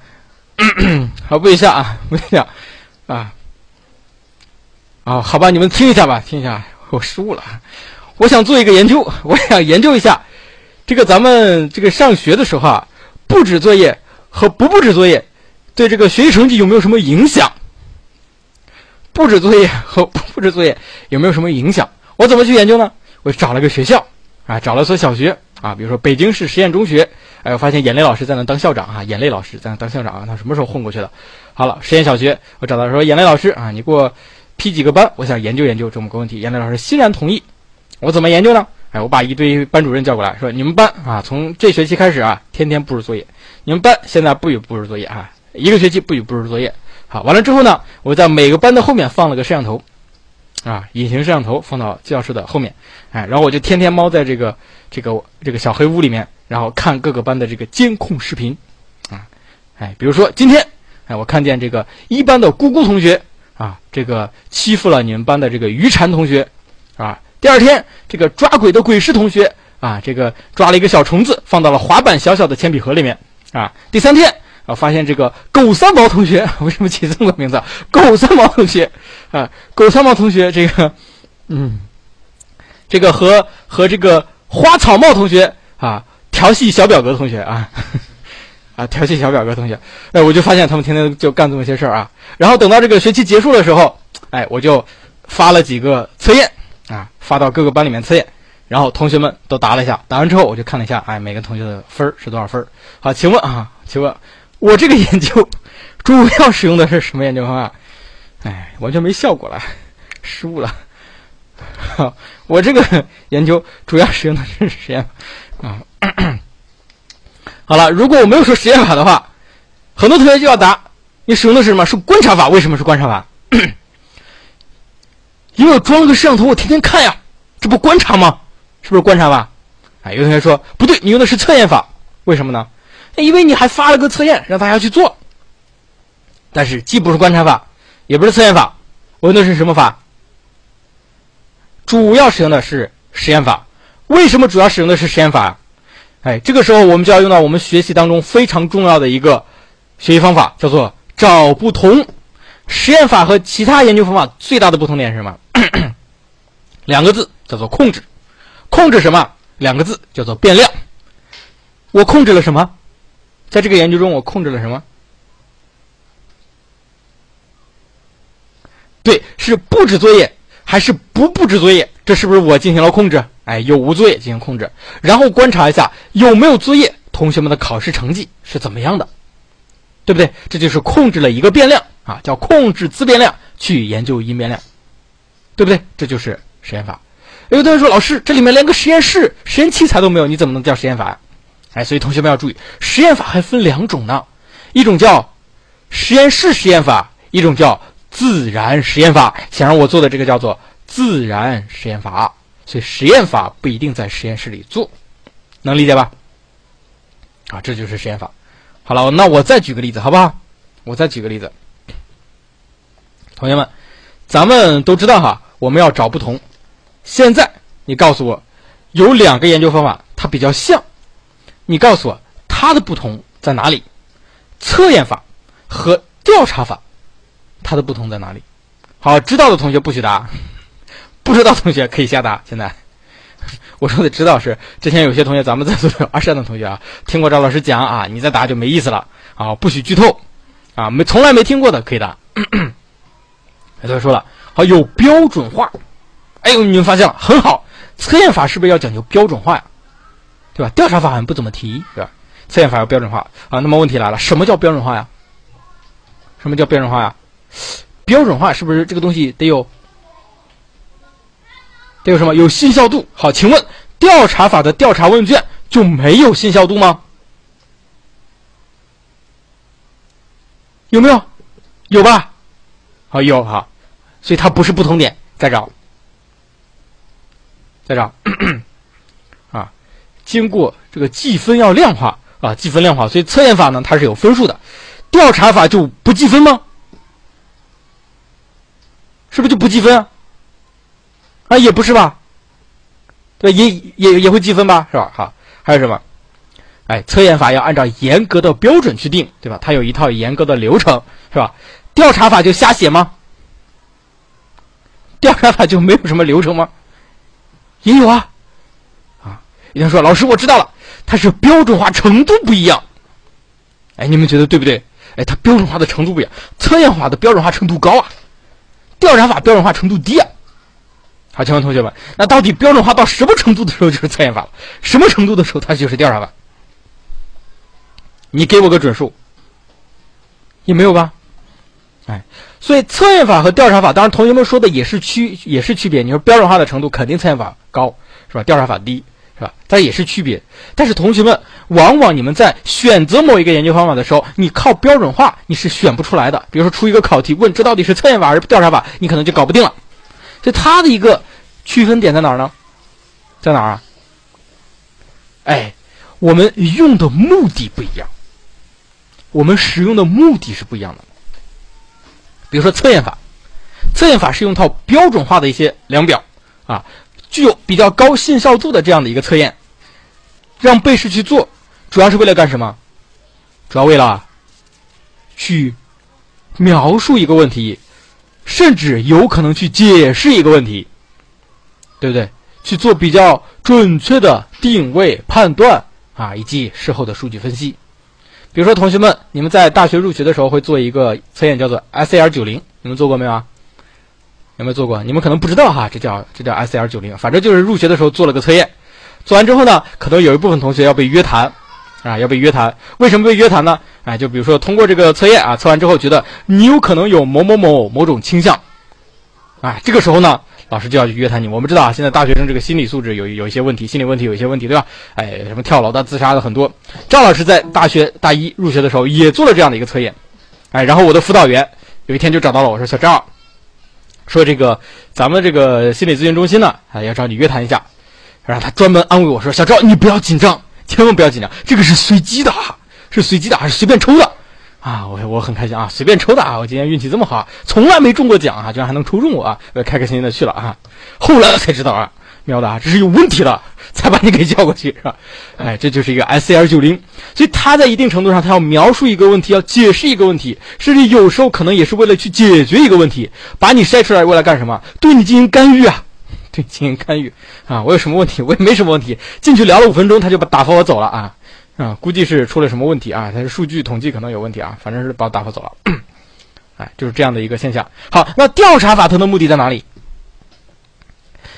好问一下啊，问一下啊！啊，好吧，你们听一下吧，听一下，我失误了。我想做一个研究，我想研究一下。这个咱们这个上学的时候啊，布置作业和不布置作业，对这个学习成绩有没有什么影响？布置作业和不布置作业有没有什么影响？我怎么去研究呢？我找了个学校啊，找了所小学啊，比如说北京市实验中学。哎，我发现眼泪老师在那当校长啊，眼泪老师在那当校长啊，他什么时候混过去的？好了，实验小学，我找到说眼泪老师啊，你给我批几个班，我想研究研究这么个问题。眼泪老师欣然同意。我怎么研究呢？哎，我把一堆班主任叫过来，说：“你们班啊，从这学期开始啊，天天布置作业。你们班现在不许布置作业啊，一个学期不许布置作业。好，完了之后呢，我在每个班的后面放了个摄像头，啊，隐形摄像头放到教室的后面，哎，然后我就天天猫在这个这个这个小黑屋里面，然后看各个班的这个监控视频，啊，哎，比如说今天，哎，我看见这个一班的姑姑同学啊，这个欺负了你们班的这个于禅同学，啊，第二天这个抓鬼的鬼师同学啊，这个抓了一个小虫子放到了滑板小小的铅笔盒里面，啊，第三天。啊！发现这个狗三毛同学 <laughs> 为什么起这么个名字？狗三毛同学啊，狗三毛同学这个，嗯，这个和和这个花草帽同学啊调戏小表哥同学啊，<laughs> 啊调戏小表哥同学，哎，我就发现他们天天就干这么些事儿啊。然后等到这个学期结束的时候，哎，我就发了几个测验啊，发到各个班里面测验，然后同学们都答了一下，答完之后我就看了一下，哎，每个同学的分是多少分？好，请问啊，请问。我这个研究主要使用的是什么研究方法？哎，完全没效果了，失误了。好，我这个 <laughs> 研究主要使用的是实验啊。<coughs> 好了，如果我没有说实验法的话，很多同学就要答：你使用的是什么？是观察法？为什么是观察法？因为我装了个摄像头，我天天看呀，这不观察吗？是不是观察法？哎，有同学说不对，你用的是测验法，为什么呢？因为你还发了个测验让大家去做，但是既不是观察法，也不是测验法，我用的是什么法？主要使用的是实验法。为什么主要使用的是实验法？哎，这个时候我们就要用到我们学习当中非常重要的一个学习方法，叫做找不同。实验法和其他研究方法最大的不同点是什么？<clears throat> 两个字叫做控制。控制什么？两个字叫做变量。我控制了什么？在这个研究中，我控制了什么？对，是布置作业还是不布置作业？这是不是我进行了控制？哎，有无作业进行控制，然后观察一下有没有作业，同学们的考试成绩是怎么样的，对不对？这就是控制了一个变量啊，叫控制自变量去研究因变量，对不对？这就是实验法。有同学说，老师，这里面连个实验室、实验器材都没有，你怎么能叫实验法呀？哎，所以同学们要注意，实验法还分两种呢，一种叫实验室实验法，一种叫自然实验法。显然我做的这个叫做自然实验法，所以实验法不一定在实验室里做，能理解吧？啊，这就是实验法。好了，那我再举个例子，好不好？我再举个例子，同学们，咱们都知道哈，我们要找不同。现在你告诉我，有两个研究方法，它比较像。你告诉我它的不同在哪里？测验法和调查法，它的不同在哪里？好，知道的同学不许答，<laughs> 不知道同学可以瞎答。现在 <laughs> 我说的知道是之前有些同学，咱们在座有二三的同学啊，听过赵老师讲啊，你再答就没意思了啊，不许剧透啊，没从来没听过的可以答。<coughs> 他就说了，好有标准化，哎呦，你们发现了，很好，测验法是不是要讲究标准化呀？对吧？调查法好像不怎么提，对吧？测验法要标准化啊。那么问题来了，什么叫标准化呀？什么叫标准化呀？标准化是不是这个东西得有得有什么？有信效度。好，请问调查法的调查问卷就没有信效度吗？有没有？有吧？好，有哈。所以它不是不同点，再找，再找。<clears throat> 经过这个计分要量化啊，计分量化，所以测验法呢它是有分数的，调查法就不计分吗？是不是就不计分啊？啊，也不是吧？对，也也也会计分吧，是吧？好，还有什么？哎，测验法要按照严格的标准去定，对吧？它有一套严格的流程，是吧？调查法就瞎写吗？调查法就没有什么流程吗？也有啊。啊有人说：“老师，我知道了，它是标准化程度不一样。”哎，你们觉得对不对？哎，它标准化的程度不一样，测验法的标准化程度高啊，调查法标准化程度低啊。好，请问同学们，那到底标准化到什么程度的时候就是测验法了？什么程度的时候它就是调查法？你给我个准数，也没有吧？哎，所以测验法和调查法，当然同学们说的也是区也是区别。你说标准化的程度肯定测验法高，是吧？调查法低。是吧？它也是区别，但是同学们，往往你们在选择某一个研究方法的时候，你靠标准化你是选不出来的。比如说出一个考题问这到底是测验法还是调查法，你可能就搞不定了。所以它的一个区分点在哪儿呢？在哪儿啊？哎，我们用的目的不一样，我们使用的目的是不一样的。比如说测验法，测验法是用套标准化的一些量表啊，具有比较高信效度的这样的一个测验，让被试去做，主要是为了干什么？主要为了去描述一个问题，甚至有可能去解释一个问题，对不对？去做比较准确的定位判断啊，以及事后的数据分析。比如说，同学们，你们在大学入学的时候会做一个测验，叫做 SAR 九零，你们做过没有啊？有没有做过？你们可能不知道哈，这叫这叫 SAR 九零，反正就是入学的时候做了个测验，做完之后呢，可能有一部分同学要被约谈。啊，要被约谈？为什么被约谈呢？哎，就比如说通过这个测验啊，测完之后觉得你有可能有某某某某种倾向，哎，这个时候呢，老师就要去约谈你。我们知道啊，现在大学生这个心理素质有有一些问题，心理问题有一些问题，对吧？哎，什么跳楼的、自杀的很多。赵老师在大学大一入学的时候也做了这样的一个测验，哎，然后我的辅导员有一天就找到了我说：“小赵，说这个咱们这个心理咨询中心呢，啊，要找你约谈一下。”然后他专门安慰我说：“小赵，你不要紧张。”千万不要紧张，这个是随机的，是随机的，还是随便抽的啊！我我很开心啊，随便抽的啊！我今天运气这么好，从来没中过奖啊，居然还能抽中我啊！开开心心的去了啊！后来才知道啊，喵的啊，这是有问题的，才把你给叫过去是吧？哎，这就是一个 scr 九零，所以他在一定程度上，他要描述一个问题，要解释一个问题，甚至有时候可能也是为了去解决一个问题，把你筛出来，为了干什么？对你进行干预啊！对，进行干预啊！我有什么问题？我也没什么问题。进去聊了五分钟，他就把打发我走了啊！啊，估计是出了什么问题啊？它是数据统计可能有问题啊，反正是把我打发走了。<clears throat> 哎，就是这样的一个现象。好，那调查法它的目的在哪里？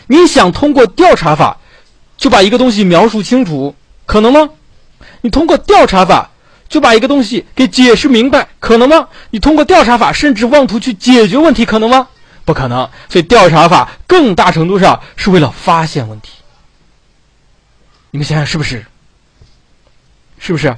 你想通过调查法就把一个东西描述清楚，可能吗？你通过调查法就把一个东西给解释明白，可能吗？你通过调查法甚至妄图去解决问题，可能吗？不可能，所以调查法更大程度上是为了发现问题。你们想想是不是？是不是？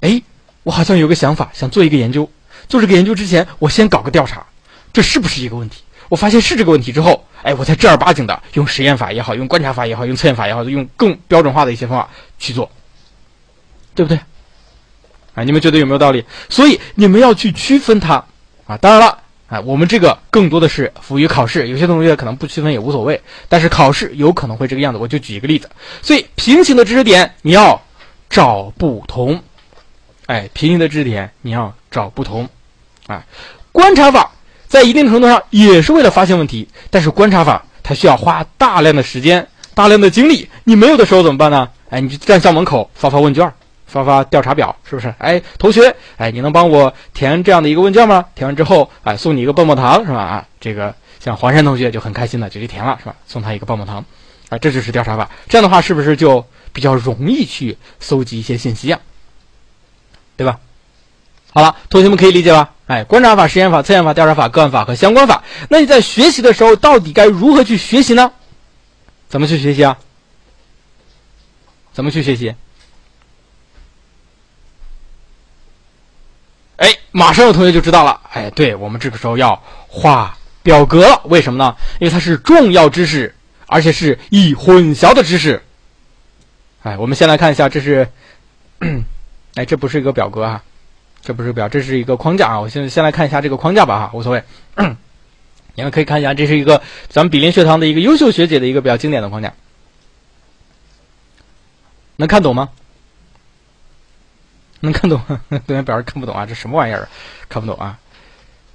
哎，我好像有个想法，想做一个研究。做这个研究之前，我先搞个调查，这是不是一个问题？我发现是这个问题之后，哎，我才正儿八经的用实验法也好，用观察法也好，用测验法也好，用更标准化的一些方法去做，对不对？啊，你们觉得有没有道理？所以你们要去区分它啊。当然了。啊，我们这个更多的是服务于考试，有些同学可能不区分也无所谓，但是考试有可能会这个样子。我就举一个例子，所以平行的知识点你要找不同，哎，平行的知识点你要找不同，哎，观察法在一定程度上也是为了发现问题，但是观察法它需要花大量的时间、大量的精力，你没有的时候怎么办呢？哎，你就站校门口发发问卷。发发调查表是不是？哎，同学，哎，你能帮我填这样的一个问卷吗？填完之后，哎，送你一个棒棒糖是吧？啊，这个像黄山同学就很开心的就去填了是吧？送他一个棒棒糖，啊，这就是调查法。这样的话是不是就比较容易去搜集一些信息啊？对吧？好了，同学们可以理解吧？哎，观察法、实验法、测验法、调查法、个案法和相关法。那你在学习的时候到底该如何去学习呢？怎么去学习啊？怎么去学习？哎，马上有同学就知道了。哎，对我们这个时候要画表格了，为什么呢？因为它是重要知识，而且是易混淆的知识。哎，我们先来看一下，这是，<clears throat> 哎，这不是一个表格啊，这不是表，这是一个框架啊。我现在先来看一下这个框架吧，哈，无所谓。<clears throat> 你们可以看一下，这是一个咱们比邻学堂的一个优秀学姐的一个比较经典的框架，能看懂吗？<laughs> 能看懂？<laughs> 对面表示看不懂啊，这什么玩意儿？看不懂啊！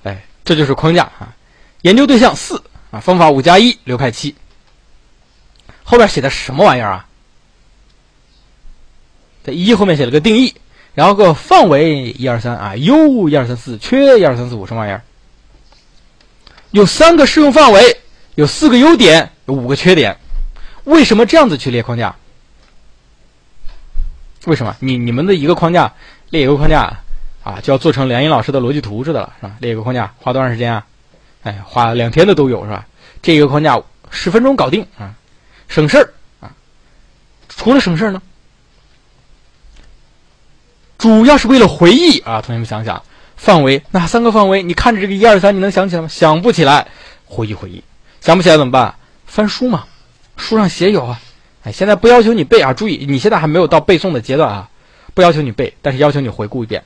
哎，这就是框架啊。研究对象四啊，方法五加一，流派七。后边写的什么玩意儿啊？在一后面写了个定义，然后个范围一二三啊，优一二三四，缺一二三四五，什么玩意儿？有三个适用范围，有四个优点，有五个缺点。为什么这样子去列框架？为什么你你们的一个框架列一个框架啊，就要做成梁英老师的逻辑图似的了，是吧？列一个框架花多长时间啊？哎，花两天的都有，是吧？这一个框架十分钟搞定啊，省事儿啊。除了省事儿呢，主要是为了回忆啊。同学们想想，范围哪三个范围？你看着这个一二三，你能想起来吗？想不起来，回忆回忆。想不起来怎么办？翻书嘛，书上写有啊。哎，现在不要求你背啊，注意，你现在还没有到背诵的阶段啊，不要求你背，但是要求你回顾一遍，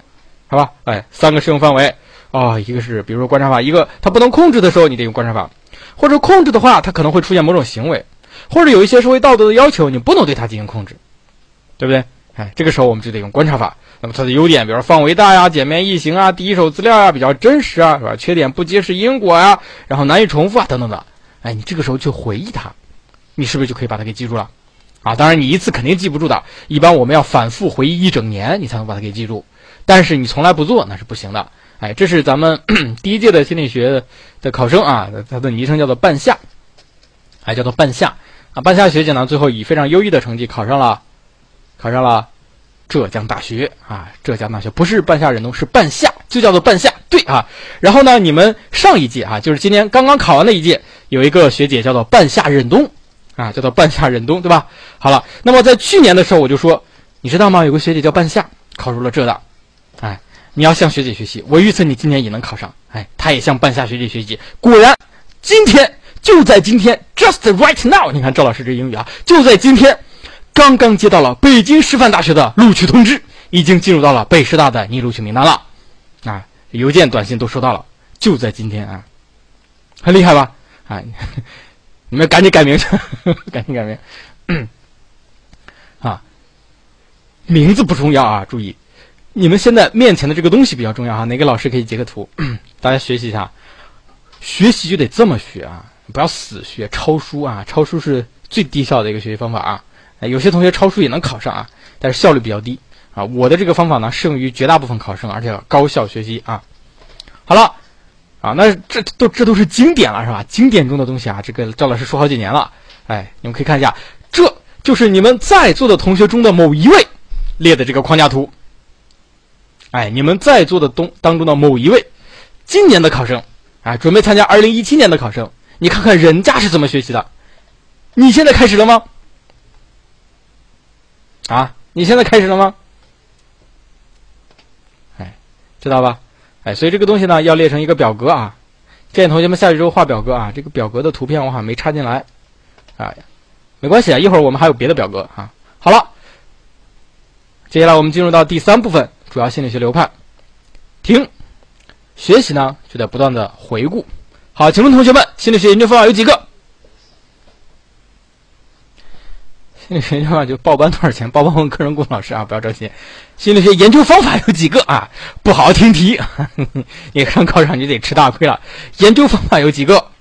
好吧？哎，三个适用范围哦，一个是比如说观察法，一个它不能控制的时候，你得用观察法，或者控制的话，它可能会出现某种行为，或者有一些社会道德的要求，你不能对它进行控制，对不对？哎，这个时候我们就得用观察法。那么它的优点，比如说范围大呀、简便易行啊、第一手资料啊、比较真实啊，是吧？缺点不揭示因果呀，然后难以重复啊，等等的。哎，你这个时候去回忆它，你是不是就可以把它给记住了？啊，当然你一次肯定记不住的，一般我们要反复回忆一整年，你才能把它给记住。但是你从来不做那是不行的。哎，这是咱们 <clears throat> 第一届的心理学的考生啊，他的昵称叫做半夏，哎，叫做半夏啊。半夏学姐呢，最后以非常优异的成绩考上了，考上了。浙江大学啊，浙江大学不是半夏忍冬，是半夏，就叫做半夏。对啊，然后呢，你们上一届啊，就是今年刚刚考完的一届，有一个学姐叫做半夏忍冬，啊，叫做半夏忍冬，对吧？好了，那么在去年的时候，我就说，你知道吗？有个学姐叫半夏，考入了浙大，哎，你要向学姐学习，我预测你今年也能考上。哎，她也向半夏学姐学习，果然，今天就在今天，just right now，你看赵老师这英语啊，就在今天。刚刚接到了北京师范大学的录取通知，已经进入到了北师大的拟录取名单了，啊，邮件、短信都收到了，就在今天啊，很厉害吧？啊，<laughs> 你们赶紧改名去，<laughs> 赶紧改名，啊，名字不重要啊，注意，你们现在面前的这个东西比较重要啊。哪个老师可以截个图，<clears throat> 大家学习一下，学习就得这么学啊，不要死学抄书啊，抄书是最低效的一个学习方法啊。哎，有些同学抄书也能考上啊，但是效率比较低啊。我的这个方法呢，适用于绝大部分考生，而且高效学习啊。好了，啊，那这都这都是经典了，是吧？经典中的东西啊，这个赵老师说好几年了。哎，你们可以看一下，这就是你们在座的同学中的某一位列的这个框架图。哎，你们在座的东当中的某一位，今年的考生，哎，准备参加二零一七年的考生，你看看人家是怎么学习的，你现在开始了吗？啊，你现在开始了吗？哎，知道吧？哎，所以这个东西呢，要列成一个表格啊。建议同学们下去之后画表格啊。这个表格的图片我好像没插进来，啊，没关系啊，一会儿我们还有别的表格啊。好了，接下来我们进入到第三部分，主要心理学流派。停，学习呢就得不断的回顾。好，请问同学们，心理学研究方法有几个？心理学研究方法就报班多少钱？报班问个人顾问老师啊，不要着急。心理学研究方法有几个啊？不好好听题，<laughs> 你上考场你得吃大亏了。研究方法有几个？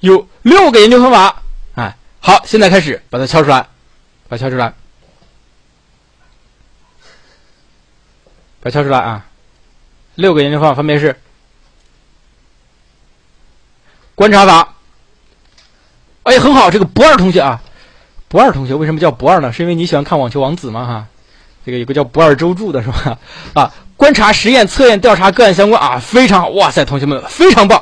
有六个研究方法。啊，好，现在开始把它敲出来，把它敲出来，把它敲出来啊！六个研究方法分别是：观察法。哎，很好，这个博二同学啊。不二同学为什么叫不二呢？是因为你喜欢看《网球王子》吗？哈，这个有个叫不二周助的是吧？<laughs> 啊，观察、实验、测验、调查个案相关啊，非常好！哇塞，同学们非常棒！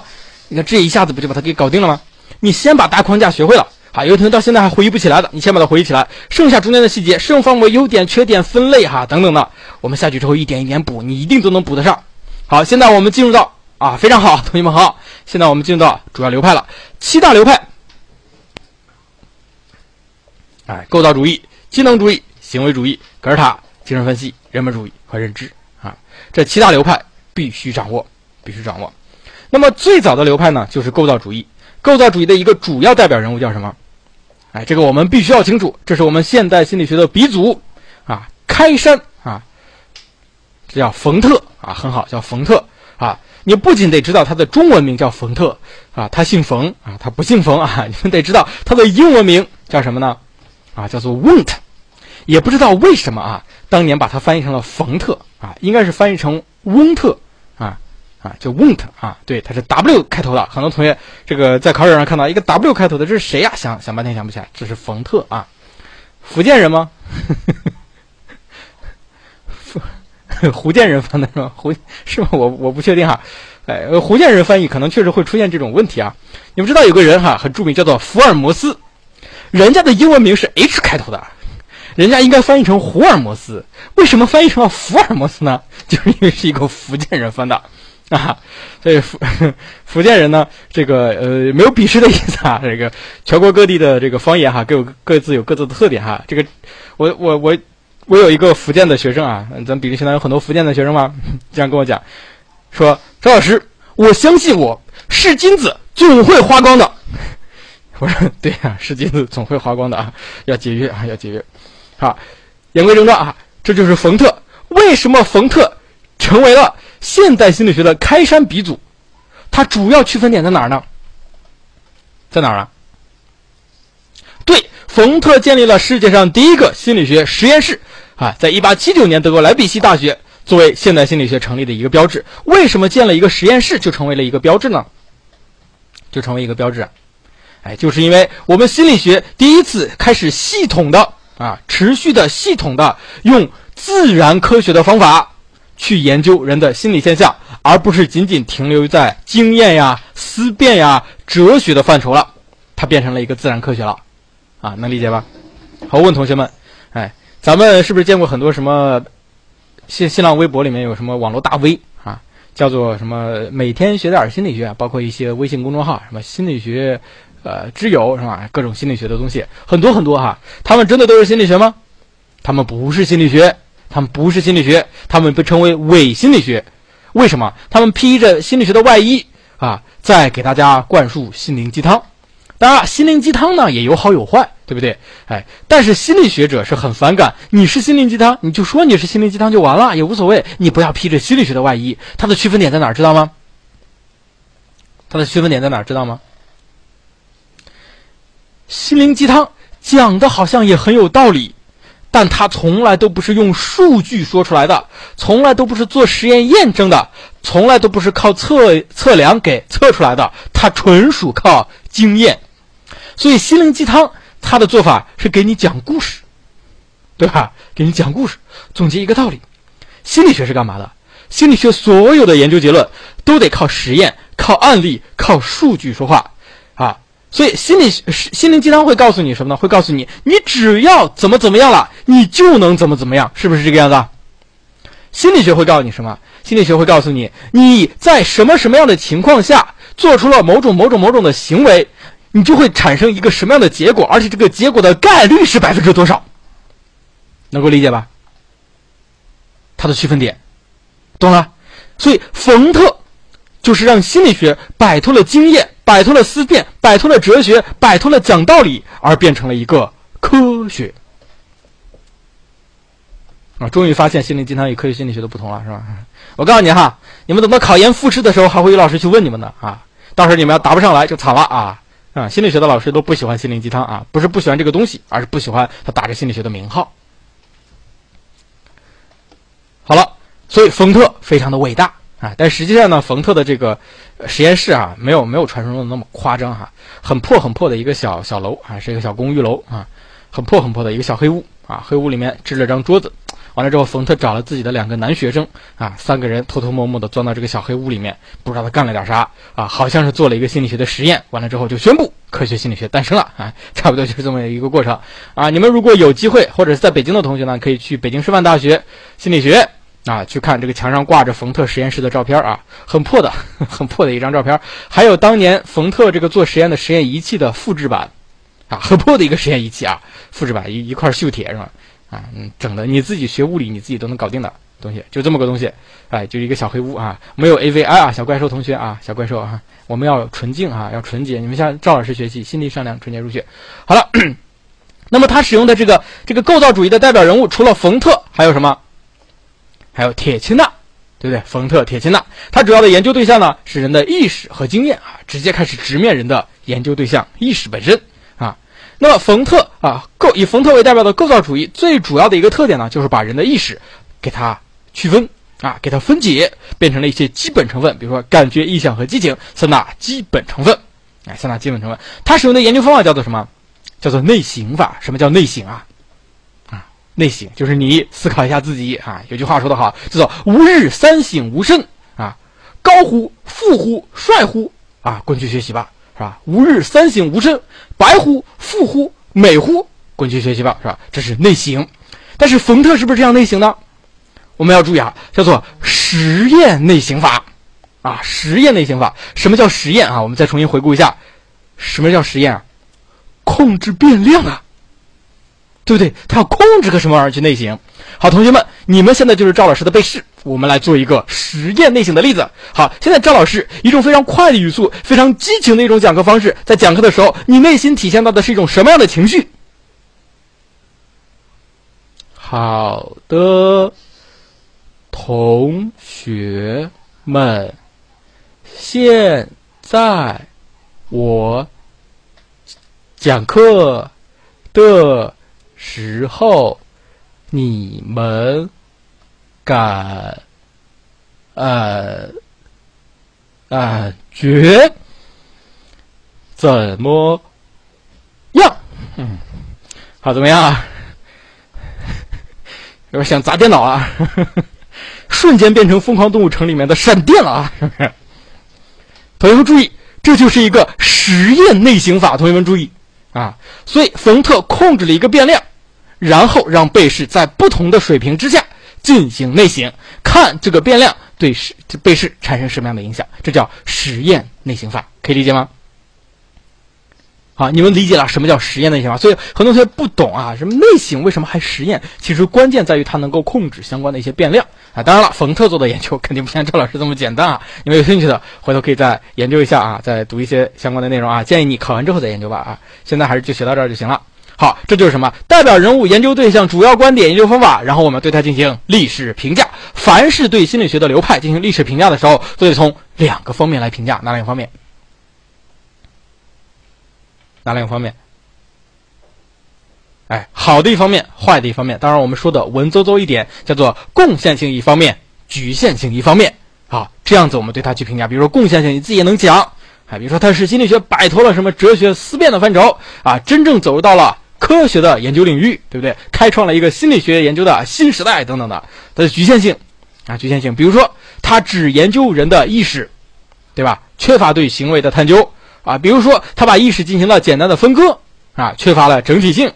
你看这一下子不就把它给搞定了吗？你先把大框架学会了啊，有同学到现在还回忆不起来的，你先把它回忆起来，剩下中间的细节、适用范围、优点、缺点、分类哈等等的，我们下去之后一点一点补，你一定都能补得上。好，现在我们进入到啊，非常好，同学们好，现在我们进入到主要流派了，七大流派。哎，构造主义、机能主义、行为主义、格尔塔、精神分析、人本主义和认知啊，这七大流派必须掌握，必须掌握。那么最早的流派呢，就是构造主义。构造主义的一个主要代表人物叫什么？哎，这个我们必须要清楚，这是我们现代心理学的鼻祖啊，开山啊，这叫冯特啊，很好，叫冯特啊。你不仅得知道他的中文名叫冯特啊，他姓冯啊，他不姓冯啊，你们得知道他的英文名叫什么呢？啊，叫做 wont，也不知道为什么啊，当年把它翻译成了冯特啊，应该是翻译成翁特啊啊，叫 wont 啊，对，它是 W 开头的。很多同学这个在考场上看到一个 W 开头的，这是谁呀？想想半天想不起来，这是冯特啊，福建人吗？福 <laughs> 福建人翻的是吗？胡是吗？我我不确定哈。哎，福建人翻译可能确实会出现这种问题啊。你们知道有个人哈很著名，叫做福尔摩斯。人家的英文名是 H 开头的，人家应该翻译成福尔摩斯，为什么翻译成了福尔摩斯呢？<laughs> 就是因为是一个福建人翻的，<laughs> 啊。所以福 <laughs> 福建人呢，这个呃没有鄙视的意思啊。这个全国各地的这个方言哈，各有各自有各自的特点哈。这个我我我我有一个福建的学生啊，咱比利现在有很多福建的学生嘛，这样跟我讲说：“张老师，我相信我是金子，总会花光的。”我说：“对呀，是金子总会花光的啊，要节约啊，要节约。”好，言归正传啊，这就是冯特。为什么冯特成为了现代心理学的开山鼻祖？它主要区分点在哪儿呢？在哪儿啊？对，冯特建立了世界上第一个心理学实验室啊，在一八七九年德国莱比锡大学作为现代心理学成立的一个标志。为什么建了一个实验室就成为了一个标志呢？就成为一个标志，啊哎，就是因为我们心理学第一次开始系统的。啊，持续的、系统的用自然科学的方法去研究人的心理现象，而不是仅仅停留在经验呀、思辨呀、哲学的范畴了，它变成了一个自然科学了。啊，能理解吧？好，问同学们，哎，咱们是不是见过很多什么新新浪微博里面有什么网络大 V 啊，叫做什么每天学点心理学，包括一些微信公众号，什么心理学。呃，知友是吧？各种心理学的东西很多很多哈。他们真的都是心理学吗？他们不是心理学，他们不是心理学，他们被称为伪心理学。为什么？他们披着心理学的外衣啊，在给大家灌输心灵鸡汤。当然，心灵鸡汤呢也有好有坏，对不对？哎，但是心理学者是很反感。你是心灵鸡汤，你就说你是心灵鸡汤就完了，也无所谓。你不要披着心理学的外衣。它的区分点在哪儿？知道吗？它的区分点在哪儿？知道吗？心灵鸡汤讲的好像也很有道理，但它从来都不是用数据说出来的，从来都不是做实验验证的，从来都不是靠测测量给测出来的，它纯属靠经验。所以心灵鸡汤它的做法是给你讲故事，对吧？给你讲故事，总结一个道理。心理学是干嘛的？心理学所有的研究结论都得靠实验、靠案例、靠数据说话。啊所以，心理心灵鸡汤会告诉你什么呢？会告诉你，你只要怎么怎么样了，你就能怎么怎么样，是不是这个样子？心理学会告诉你什么？心理学会告诉你，你在什么什么样的情况下做出了某种某种某种的行为，你就会产生一个什么样的结果，而且这个结果的概率是百分之多少？能够理解吧？它的区分点，懂了？所以，冯特就是让心理学摆脱了经验。摆脱了思辨，摆脱了哲学，摆脱了讲道理，而变成了一个科学啊！终于发现心灵鸡汤与科学心理学的不同了，是吧？我告诉你哈，你们等到考研复试的时候，还会有老师去问你们的啊！到时候你们要答不上来就惨了啊！啊，心理学的老师都不喜欢心灵鸡汤啊，不是不喜欢这个东西，而是不喜欢他打着心理学的名号。好了，所以冯特非常的伟大。啊，但实际上呢，冯特的这个实验室啊，没有没有传说中的那么夸张哈，很破很破的一个小小楼啊，是一个小公寓楼啊，很破很破的一个小黑屋啊，黑屋里面支了张桌子，完了之后，冯特找了自己的两个男学生啊，三个人偷偷摸摸的钻到这个小黑屋里面，不知道他干了点啥啊，好像是做了一个心理学的实验，完了之后就宣布科学心理学诞生了啊，<laughs> 差不多就是这么一个过程啊。你们如果有机会或者是在北京的同学呢，可以去北京师范大学心理学。啊，去看这个墙上挂着冯特实验室的照片啊，很破的，<laughs> 很破的一张照片。还有当年冯特这个做实验的实验仪器的复制版，啊，很破的一个实验仪器啊，复制版一一块锈铁是吧？啊，嗯，整的你自己学物理你自己都能搞定的东西，就这么个东西，哎，就一个小黑屋啊，没有 AVI 啊，小怪兽同学啊，小怪兽啊，我们要纯净啊，要纯洁，你们向赵老师学习，心地善良，纯洁如雪。好了，<coughs> 那么他使用的这个这个构造主义的代表人物，除了冯特，还有什么？还有铁钦纳，对不对？冯特、铁钦纳，他主要的研究对象呢是人的意识和经验啊，直接开始直面人的研究对象意识本身啊。那么冯特啊，构以冯特为代表的构造主义最主要的一个特点呢，就是把人的意识给它区分啊，给它分解，变成了一些基本成分，比如说感觉、意向和激情三大基本成分。哎，三大基本成分，他使用的研究方法叫做什么？叫做内省法。什么叫内省啊？内省就是你思考一下自己啊。有句话说得好，叫做“吾日三省吾身”啊，高乎、富乎、帅乎啊，滚去学习吧，是吧？吾日三省吾身，白乎、富乎、美乎，滚去学习吧，是吧？这是内省。但是冯特是不是这样内省呢？我们要注意啊，叫做实验内省法啊，实验内刑法。什么叫实验啊？我们再重新回顾一下，什么叫实验啊？控制变量啊，对不对？他要控制个什么玩意儿去内刑？好，同学们，你们现在就是赵老师的背试，我们来做一个实验内刑的例子。好，现在赵老师一种非常快的语速，非常激情的一种讲课方式，在讲课的时候，你内心体现到的是一种什么样的情绪？好的，同学们，现在我讲课的时候，你们感呃感觉怎么样？嗯，好，怎么样啊？<laughs> 有点想砸电脑啊！<laughs> 瞬间变成《疯狂动物城》里面的闪电了啊！<laughs> 同学们注意，这就是一个实验内型法。同学们注意啊！所以冯特控制了一个变量，然后让被试在不同的水平之下进行内刑，看这个变量对试被试产生什么样的影响。这叫实验内刑法，可以理解吗？啊，你们理解了什么叫实验内刑法？所以很多同学不懂啊，什么内刑为什么还实验？其实关键在于它能够控制相关的一些变量啊。当然了，冯特做的研究肯定不像赵老师这么简单啊。你们有兴趣的，回头可以再研究一下啊，再读一些相关的内容啊。建议你考完之后再研究吧啊。现在还是就学到这儿就行了。好，这就是什么？代表人物、研究对象、主要观点、研究方法，然后我们对它进行历史评价。凡是对心理学的流派进行历史评价的时候，都得从两个方面来评价，哪两个方面？哪两个方面？哎，好的一方面，坏的一方面。当然，我们说的文绉绉一点，叫做贡献性一方面，局限性一方面。好，这样子我们对它去评价。比如说贡献性，你自己也能讲。哎，比如说它是心理学摆脱了什么哲学思辨的范畴啊，真正走入到了科学的研究领域，对不对？开创了一个心理学研究的新时代等等的。它的局限性啊，局限性。比如说，它只研究人的意识，对吧？缺乏对行为的探究。啊，比如说他把意识进行了简单的分割，啊，缺乏了整体性，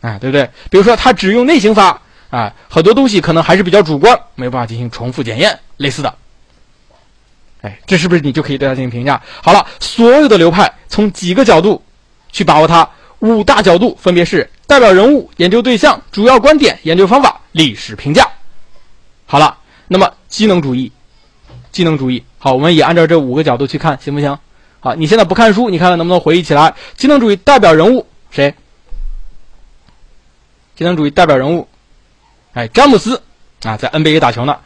啊，对不对？比如说他只用内刑法，啊，很多东西可能还是比较主观，没有办法进行重复检验，类似的。哎，这是不是你就可以对他进行评价？好了，所有的流派从几个角度去把握它，五大角度分别是代表人物、研究对象、主要观点、研究方法、历史评价。好了，那么机能主义，机能主义，好，我们也按照这五个角度去看，行不行？好，你现在不看书，你看看能不能回忆起来？机能主义代表人物谁？机能主义代表人物，哎，詹姆斯啊，在 NBA 打球呢，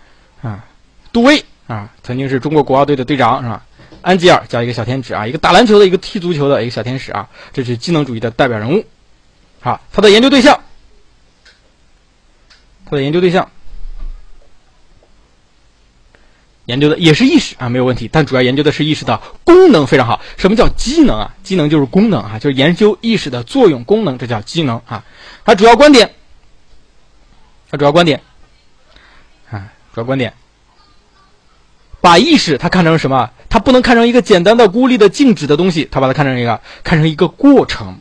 啊，杜威啊，曾经是中国国奥队的队长是吧？安吉尔叫一个小天使啊，一个打篮球的，一个踢足球的一个小天使啊，这是机能主义的代表人物。好，他的研究对象，他的研究对象。研究的也是意识啊，没有问题，但主要研究的是意识的功能非常好。什么叫机能啊？机能就是功能啊，就是研究意识的作用功能，这叫机能啊。他主要观点，他主要观点啊，主要观点，把意识他看成什么？它不能看成一个简单的孤立的静止的东西，它把它看成一个看成一个过程。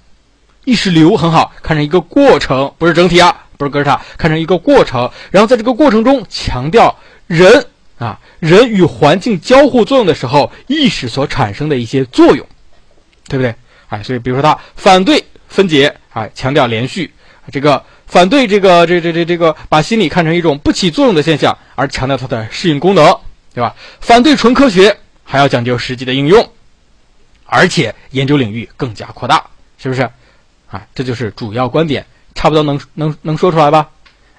意识流很好，看成一个过程，不是整体啊，不是哥斯塔，看成一个过程。然后在这个过程中强调人。啊，人与环境交互作用的时候，意识所产生的一些作用，对不对？哎，所以比如说他反对分解，哎，强调连续；这个反对这个这这这这个把心理看成一种不起作用的现象，而强调它的适应功能，对吧？反对纯科学，还要讲究实际的应用，而且研究领域更加扩大，是不是？啊，这就是主要观点，差不多能能能说出来吧？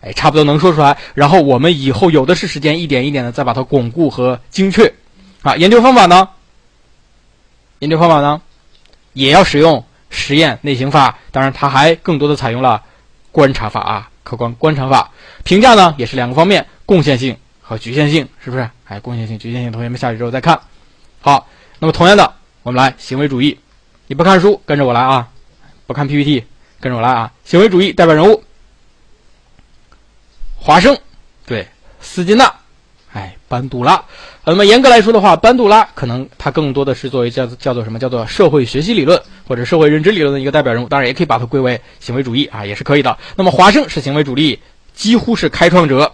哎，差不多能说出来。然后我们以后有的是时间，一点一点的再把它巩固和精确。啊，研究方法呢？研究方法呢，也要使用实验内刑法。当然，它还更多的采用了观察法啊，客观观察法。评价呢，也是两个方面：贡献性和局限性，是不是？哎，贡献性、局限性，同学们下去之后再看。好，那么同样的，我们来行为主义。你不看书，跟着我来啊！不看 PPT，跟着我来啊！行为主义代表人物。华生，对，斯金纳，哎，班杜拉。那么严格来说的话，班杜拉可能他更多的是作为叫叫做什么？叫做社会学习理论或者社会认知理论的一个代表人物。当然，也可以把它归为行为主义啊，也是可以的。那么华生是行为主义，几乎是开创者，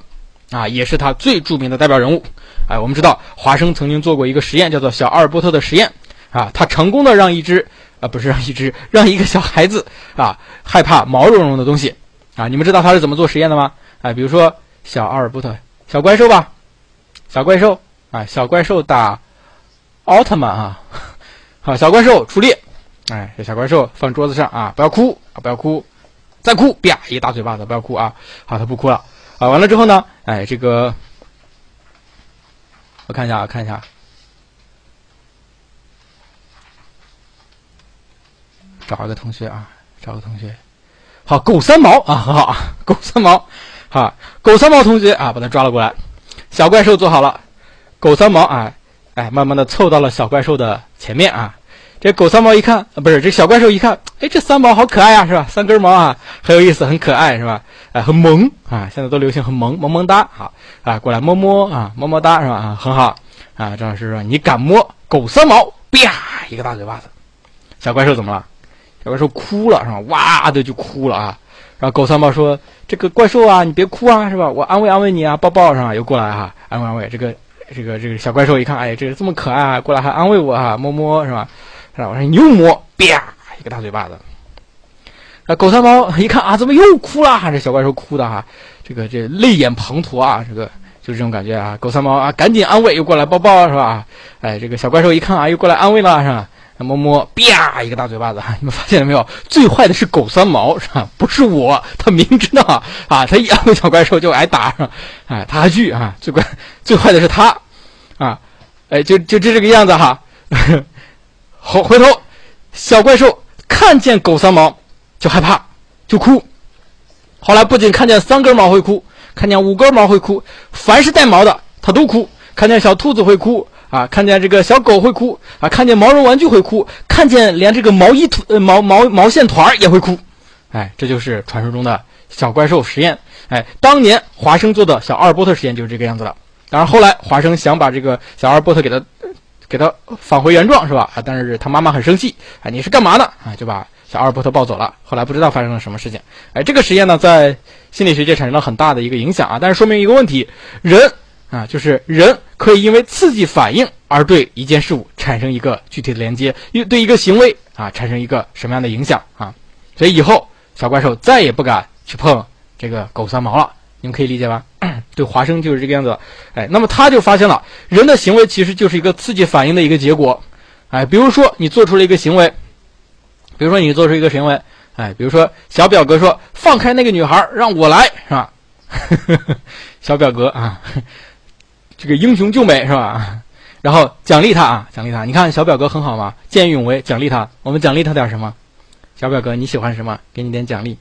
啊，也是他最著名的代表人物。哎，我们知道华生曾经做过一个实验，叫做小阿尔伯特的实验啊，他成功的让一只啊，不是让一只，让一个小孩子啊害怕毛茸茸的东西啊。你们知道他是怎么做实验的吗？哎，比如说小阿尔伯特，小怪兽吧，小怪兽啊，小怪兽打奥特曼啊，好，<laughs> 小怪兽出列，哎，小怪兽放桌子上啊，不要哭啊，不要哭，再哭，啪，一大嘴巴子，不要哭啊，好，他不哭了啊。完了之后呢，哎，这个我看一下啊，看一下，找一个同学啊，找个同学，好，狗三毛啊，很好啊，狗三毛，好，狗三毛同学啊，把他抓了过来，小怪兽做好了，狗三毛啊，哎，慢慢的凑到了小怪兽的前面啊。这狗三毛一看，啊，不是这小怪兽一看，哎，这三毛好可爱啊，是吧？三根毛啊，很有意思，很可爱，是吧？哎，很萌啊，现在都流行很萌，萌萌哒，好啊，过来摸摸啊，么么哒，是吧？啊，很好啊，张老师说你敢摸狗三毛，啪，一个大嘴巴子，小怪兽怎么了？小怪兽哭了，是吧？哇的就哭了啊。然后狗三毛说：“这个怪兽啊，你别哭啊，是吧？我安慰安慰你啊，抱抱，是吧？又过来哈，安慰安慰。这个这个这个小怪兽一看，哎，这个这么可爱啊，过来还安慰我哈，摸摸，是吧？”是吧？我说你又摸，啪，一个大嘴巴子。那狗三毛一看啊，怎么又哭了？这小怪兽哭的哈，这个这泪眼滂沱啊，这个就这种感觉啊。狗三毛啊，赶紧安慰，又过来抱抱，是吧？哎，这个小怪兽一看啊，又过来安慰了，是吧？摸摸，啪，一个大嘴巴子。你们发现了没有？最坏的是狗三毛，是吧？不是我，他明知道啊，他一安慰小怪兽就挨打，是吧？哎，他还去啊，最怪最坏的是他，啊，哎，就就就这个样子哈。好，回头小怪兽看见狗三毛就害怕，就哭。后来不仅看见三根毛会哭，看见五根毛会哭，凡是带毛的它都哭。看见小兔子会哭啊，看见这个小狗会哭啊，看见毛绒玩具会哭，看见连这个毛衣团、毛毛毛线团也会哭。哎，这就是传说中的小怪兽实验。哎，当年华生做的小阿尔波特实验就是这个样子的。当然后来华生想把这个小阿尔波特给他。给他返回原状是吧？啊，但是他妈妈很生气，啊，你是干嘛的？啊，就把小阿尔伯特抱走了。后来不知道发生了什么事情。哎，这个实验呢，在心理学界产生了很大的一个影响啊。但是说明一个问题，人啊，就是人可以因为刺激反应而对一件事物产生一个具体的连接，又对一个行为啊产生一个什么样的影响啊？所以以后小怪兽再也不敢去碰这个狗三毛了。你们可以理解吧？<clears throat> 对，华生就是这个样子。哎，那么他就发现了，人的行为其实就是一个刺激反应的一个结果。哎，比如说你做出了一个行为，比如说你做出一个行为，哎，比如说小表哥说放开那个女孩，让我来，是吧？<laughs> 小表哥啊，这个英雄救美是吧？然后奖励他啊，奖励他。你看小表哥很好嘛，见义勇为，奖励他。我们奖励他点什么？小表哥你喜欢什么？给你点奖励。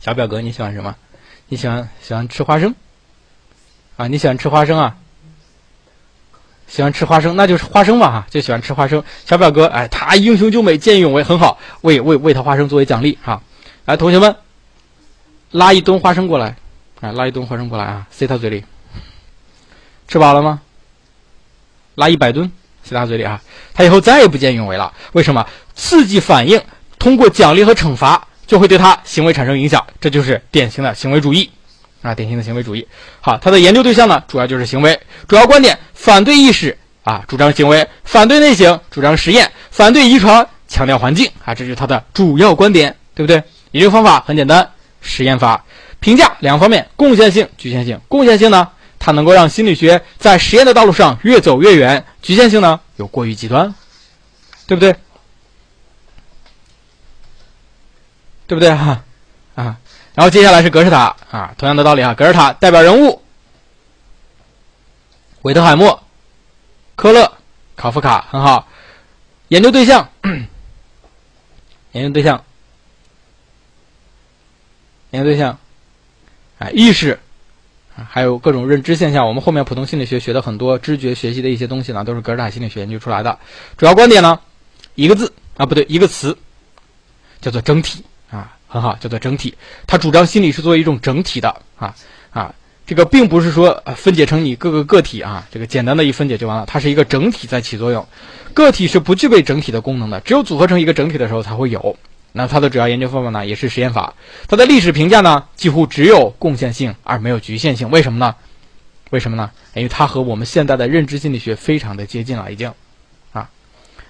小表哥你喜欢什么？你喜欢喜欢吃花生，啊，你喜欢吃花生啊？喜欢吃花生，那就是花生吧，哈，就喜欢吃花生。小表哥，哎，他英雄救美，见义勇为，很好，喂喂喂他花生作为奖励，哈。来，同学们，拉一吨花生过来，哎，拉一吨花生过来啊，塞他嘴里。吃饱了吗？拉一百吨，塞他嘴里啊。他以后再也不见义勇为了。为什么？刺激反应通过奖励和惩罚。就会对他行为产生影响，这就是典型的行为主义，啊，典型的行为主义。好，他的研究对象呢，主要就是行为，主要观点反对意识啊，主张行为，反对内省，主张实验，反对遗传，强调环境啊，这是他的主要观点，对不对？研究方法很简单，实验法。评价两方面，贡献性、局限性。贡献性呢，它能够让心理学在实验的道路上越走越远；局限性呢，又过于极端，对不对？对不对哈？啊，然后接下来是格式塔啊，同样的道理啊。格式塔代表人物：韦特海默、科勒、考夫卡，很好。研究对象，<coughs> 研究对象，研究对象，啊，意识，还有各种认知现象。我们后面普通心理学学的很多知觉学习的一些东西呢，都是格式塔心理学研究出来的。主要观点呢，一个字啊，不对，一个词，叫做整体。很好，叫做整体。他主张心理是作为一种整体的啊啊，这个并不是说分解成你各个个体啊，这个简单的一分解就完了。它是一个整体在起作用，个体是不具备整体的功能的，只有组合成一个整体的时候才会有。那它的主要研究方法呢，也是实验法。它的历史评价呢，几乎只有贡献性而没有局限性。为什么呢？为什么呢？因为它和我们现在的认知心理学非常的接近了，已经。啊，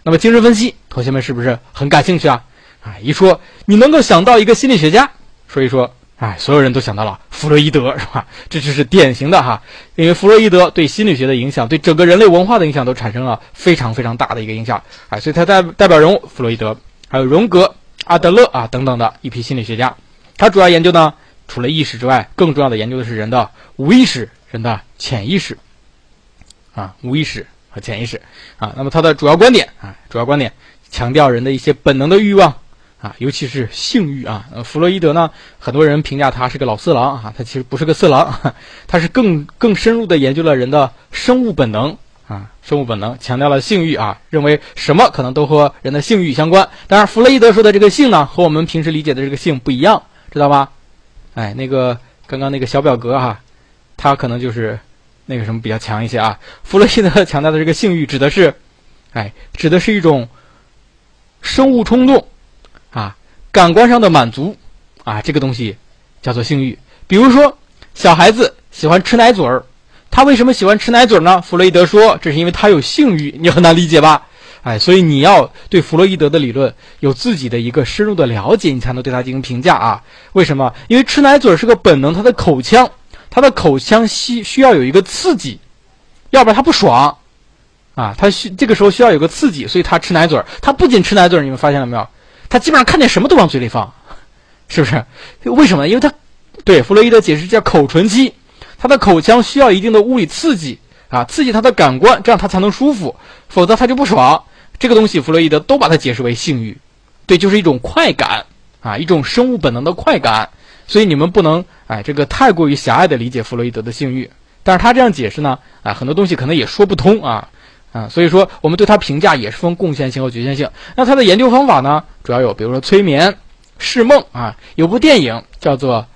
那么精神分析，同学们是不是很感兴趣啊？啊，一说你能够想到一个心理学家，所以说，哎，所有人都想到了弗洛伊德，是吧？这就是典型的哈，因为弗洛伊德对心理学的影响，对整个人类文化的影响都产生了非常非常大的一个影响。哎，所以他代代表人物弗洛伊德，还有荣格。阿德勒啊，等等的一批心理学家，他主要研究呢，除了意识之外，更重要的研究的是人的无意识、人的潜意识，啊，无意识和潜意识啊。那么他的主要观点啊，主要观点强调人的一些本能的欲望啊，尤其是性欲啊。弗洛伊德呢，很多人评价他是个老色狼啊，他其实不是个色狼，他是更更深入的研究了人的生物本能。啊，生物本能强调了性欲啊，认为什么可能都和人的性欲相关。当然，弗洛伊德说的这个性呢，和我们平时理解的这个性不一样，知道吧？哎，那个刚刚那个小表格哈，他可能就是那个什么比较强一些啊。弗洛伊德强调的这个性欲，指的是，哎，指的是一种生物冲动，感官上的满足啊，这个东西叫做性欲。比如说，小孩子喜欢吃奶嘴儿。他为什么喜欢吃奶嘴呢？弗洛伊德说，这是因为他有性欲。你很难理解吧？哎，所以你要对弗洛伊德的理论有自己的一个深入的了解，你才能对他进行评价啊。为什么？因为吃奶嘴是个本能，他的口腔，他的口腔需需要有一个刺激，要不然他不爽啊。他需这个时候需要有个刺激，所以他吃奶嘴他不仅吃奶嘴你们发现了没有？他基本上看见什么都往嘴里放，是不是？为什么？因为他对弗洛伊德解释叫口唇肌。他的口腔需要一定的物理刺激啊，刺激他的感官，这样他才能舒服，否则他就不爽。这个东西，弗洛伊德都把它解释为性欲，对，就是一种快感啊，一种生物本能的快感。所以你们不能哎，这个太过于狭隘的理解弗洛伊德的性欲。但是他这样解释呢，啊，很多东西可能也说不通啊啊，所以说我们对他评价也是分贡献性和局限性。那他的研究方法呢，主要有比如说催眠、释梦啊，有部电影叫做。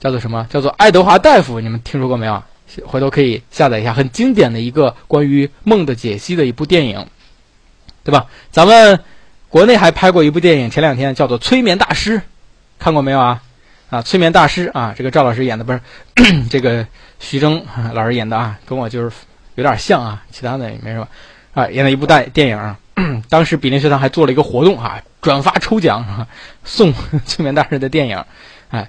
叫做什么？叫做爱德华大夫，你们听说过没有？回头可以下载一下，很经典的一个关于梦的解析的一部电影，对吧？咱们国内还拍过一部电影，前两天叫做《催眠大师》，看过没有啊？啊，催眠大师啊，这个赵老师演的不是 <clears throat> 这个徐峥老师演的啊，跟我就是有点像啊，其他的也没什么啊，演了一部大电影。<clears throat> 当时比林学堂还做了一个活动啊，转发抽奖啊 <laughs> 送 <laughs> 催眠大师的电影，哎。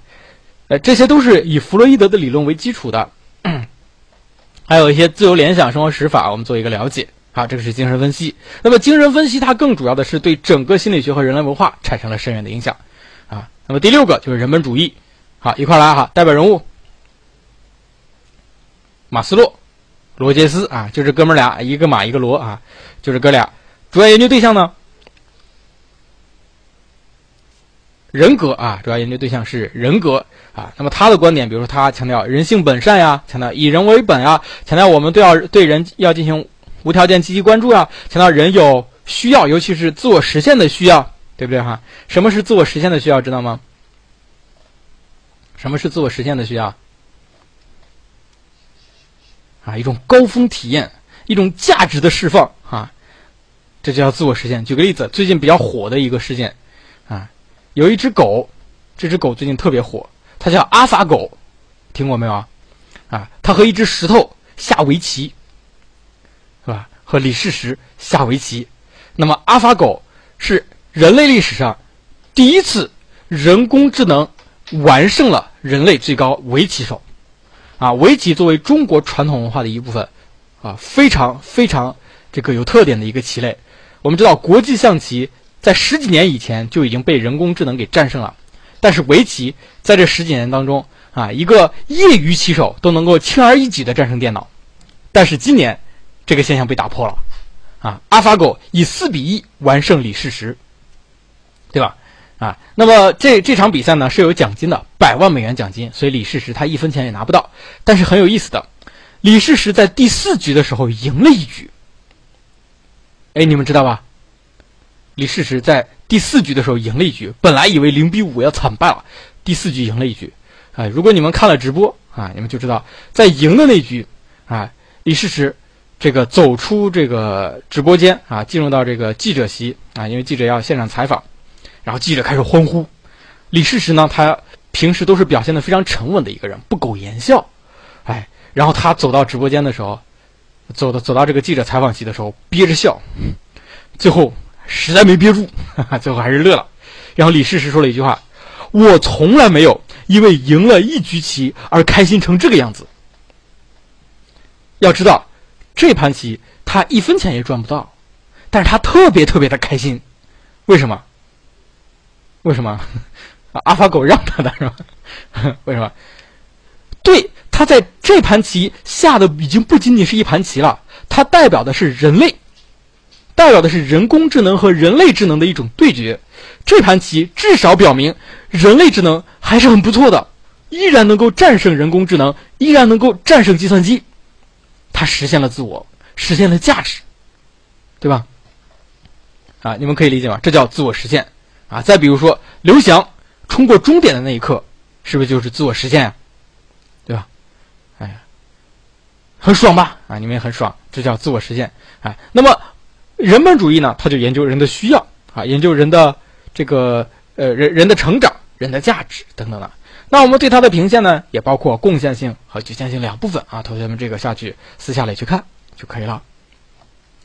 呃，这些都是以弗洛伊德的理论为基础的，<clears throat> 还有一些自由联想、生活史法，我们做一个了解。好，这个是精神分析。那么，精神分析它更主要的是对整个心理学和人类文化产生了深远的影响。啊，那么第六个就是人本主义。好，一块来哈，代表人物马斯洛、罗杰斯啊，就这哥们俩，一个马一个罗啊，就是哥俩。主要研究对象呢？人格啊，主要研究对象是人格啊。那么他的观点，比如说他强调人性本善呀，强调以人为本呀，强调我们都要对人要进行无条件积极关注啊，强调人有需要，尤其是自我实现的需要，对不对哈？什么是自我实现的需要？知道吗？什么是自我实现的需要？啊，一种高峰体验，一种价值的释放啊，这叫自我实现。举个例子，最近比较火的一个事件。啊有一只狗，这只狗最近特别火，它叫阿法狗，听过没有啊？啊，它和一只石头下围棋，是吧？和李世石下围棋。那么，阿法狗是人类历史上第一次人工智能完胜了人类最高围棋手。啊，围棋作为中国传统文化的一部分，啊，非常非常这个有特点的一个棋类。我们知道，国际象棋。在十几年以前就已经被人工智能给战胜了，但是围棋在这十几年当中啊，一个业余棋手都能够轻而易举的战胜电脑，但是今年这个现象被打破了，啊，阿法狗以四比一完胜李世石，对吧？啊，那么这这场比赛呢是有奖金的，百万美元奖金，所以李世石他一分钱也拿不到。但是很有意思的，李世石在第四局的时候赢了一局，哎，你们知道吧？李世石在第四局的时候赢了一局，本来以为零比五要惨败了，第四局赢了一局。啊，如果你们看了直播啊，你们就知道，在赢的那局，啊，李世石这个走出这个直播间啊，进入到这个记者席啊，因为记者要现场采访，然后记者开始欢呼。李世石呢，他平时都是表现的非常沉稳的一个人，不苟言笑。哎，然后他走到直播间的时候，走到走到这个记者采访席的时候，憋着笑，最后实在没憋住，哈哈，最后还是乐了。然后李世石说了一句话：“我从来没有因为赢了一局棋而开心成这个样子。”要知道，这盘棋他一分钱也赚不到，但是他特别特别的开心。为什么？为什么？<laughs> 阿法狗让他的是吧？<laughs> 为什么？对，他在这盘棋下的已经不仅仅是一盘棋了，它代表的是人类，代表的是人工智能和人类智能的一种对决。这盘棋至少表明人类智能还是很不错的，依然能够战胜人工智能，依然能够战胜计算机。它实现了自我，实现了价值，对吧？啊，你们可以理解吗？这叫自我实现啊！再比如说，刘翔冲过终点的那一刻，是不是就是自我实现啊？对吧？哎呀，很爽吧？啊，你们也很爽，这叫自我实现。哎，那么人本主义呢？他就研究人的需要啊，研究人的这个呃人人的成长、人的价值等等的。那我们对它的评线呢，也包括贡献性和局限性两部分啊。同学们，这个下去私下里去看就可以了。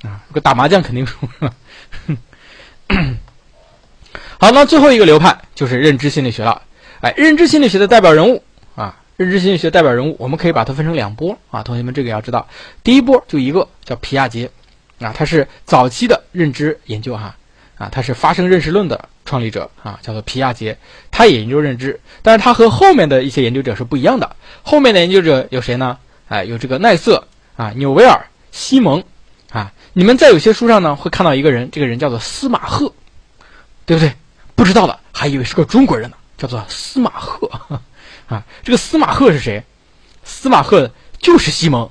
啊，如果打麻将肯定输了。<laughs> 好，那最后一个流派就是认知心理学了。哎，认知心理学的代表人物啊，认知心理学代表人物，我们可以把它分成两波啊。同学们，这个要知道，第一波就一个叫皮亚杰啊，他是早期的认知研究哈啊，他是发生认识论的创立者啊，叫做皮亚杰，他也研究认知，但是他和后面的一些研究者是不一样的。后面的研究者有谁呢？哎，有这个奈瑟啊、纽维尔、西蒙啊。你们在有些书上呢会看到一个人，这个人叫做司马赫，对不对？不知道的还以为是个中国人呢，叫做司马赫 <laughs> 啊。这个司马赫是谁？司马赫就是西蒙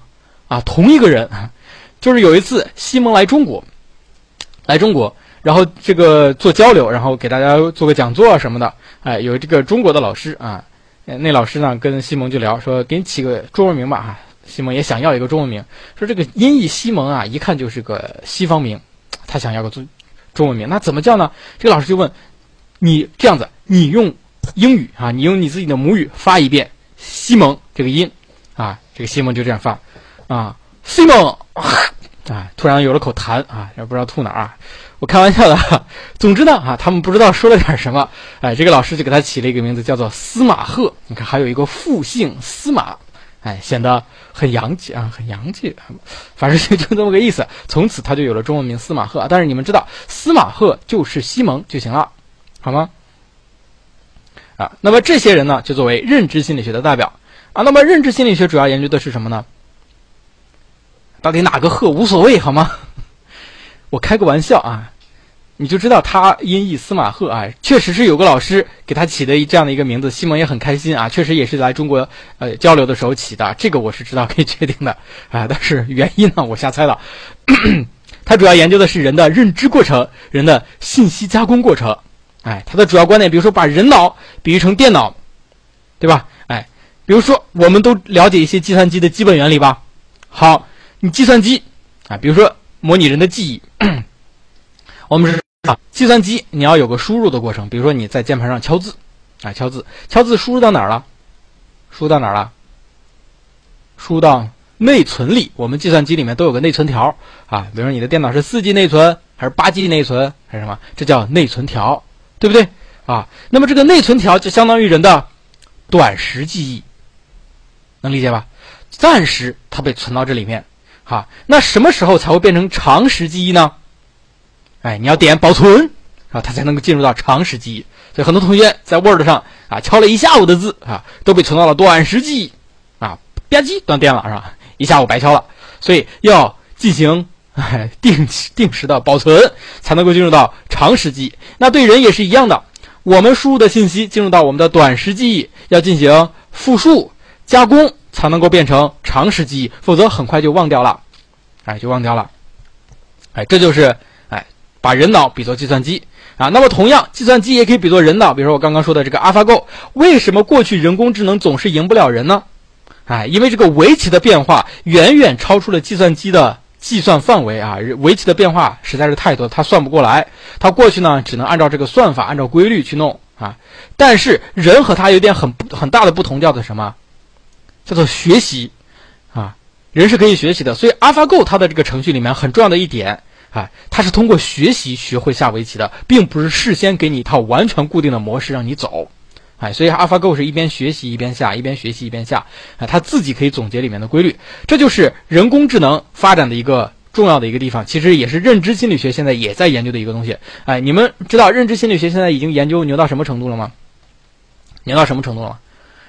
啊，同一个人。<laughs> 就是有一次西蒙来中国，来中国，然后这个做交流，然后给大家做个讲座什么的。哎，有这个中国的老师啊，那老师呢跟西蒙就聊说，给你起个中文名吧哈。西蒙也想要一个中文名，说这个音译西蒙啊，一看就是个西方名，他想要个中中文名，那怎么叫呢？这个老师就问你这样子，你用英语啊，你用你自己的母语发一遍西蒙这个音啊，这个西蒙就这样发啊，西蒙啊，突然有了口痰啊，也不知道吐哪儿啊，我开玩笑的。总之呢啊，他们不知道说了点什么，哎，这个老师就给他起了一个名字，叫做司马赫。你看，还有一个复姓司马。哎，显得很洋气啊，很洋气，反正就就这么个意思。从此他就有了中文名司马赫。但是你们知道，司马赫就是西蒙就行了，好吗？啊，那么这些人呢，就作为认知心理学的代表啊。那么认知心理学主要研究的是什么呢？到底哪个赫无所谓，好吗？<laughs> 我开个玩笑啊。你就知道他音译司马赫啊，确实是有个老师给他起的一这样的一个名字，西蒙也很开心啊，确实也是来中国呃交流的时候起的，这个我是知道可以确定的啊，但是原因呢，我瞎猜的。<clears throat> 他主要研究的是人的认知过程，人的信息加工过程。哎，他的主要观点，比如说把人脑比喻成电脑，对吧？哎，比如说我们都了解一些计算机的基本原理吧。好，你计算机啊，比如说模拟人的记忆，我们是。啊，计算机你要有个输入的过程，比如说你在键盘上敲字，啊，敲字，敲字输入到哪儿了？输到哪儿了？输到内存里。我们计算机里面都有个内存条啊，比如说你的电脑是四 G 内存还是八 G 内存还是什么？这叫内存条，对不对？啊，那么这个内存条就相当于人的短时记忆，能理解吧？暂时它被存到这里面，好，那什么时候才会变成长时记忆呢？哎，你要点保存啊，它才能够进入到长时记忆。所以很多同学在 Word 上啊敲了一下午的字啊，都被存到了短时记忆啊，吧唧断电了是吧？一下午白敲了。所以要进行哎 <laughs> 定定时的保存，才能够进入到长时记忆。那对人也是一样的，我们输入的信息进入到我们的短时记忆，要进行复述加工，才能够变成长时记忆，否则很快就忘掉了，哎，就忘掉了。哎，这就是哎。把人脑比作计算机啊，那么同样，计算机也可以比作人脑。比如说我刚刚说的这个 AlphaGo，为什么过去人工智能总是赢不了人呢？哎，因为这个围棋的变化远远超出了计算机的计算范围啊，围棋的变化实在是太多，他算不过来。他过去呢，只能按照这个算法，按照规律去弄啊。但是人和他有点很很大的不同，叫做什么？叫做学习啊。人是可以学习的，所以 AlphaGo 它的这个程序里面很重要的一点啊，它是通过学习学会下围棋的，并不是事先给你一套完全固定的模式让你走。哎，所以 AlphaGo 是一边学习一边下，一边学习一边下，啊，它自己可以总结里面的规律，这就是人工智能发展的一个重要的一个地方，其实也是认知心理学现在也在研究的一个东西。哎，你们知道认知心理学现在已经研究牛到什么程度了吗？牛到什么程度了？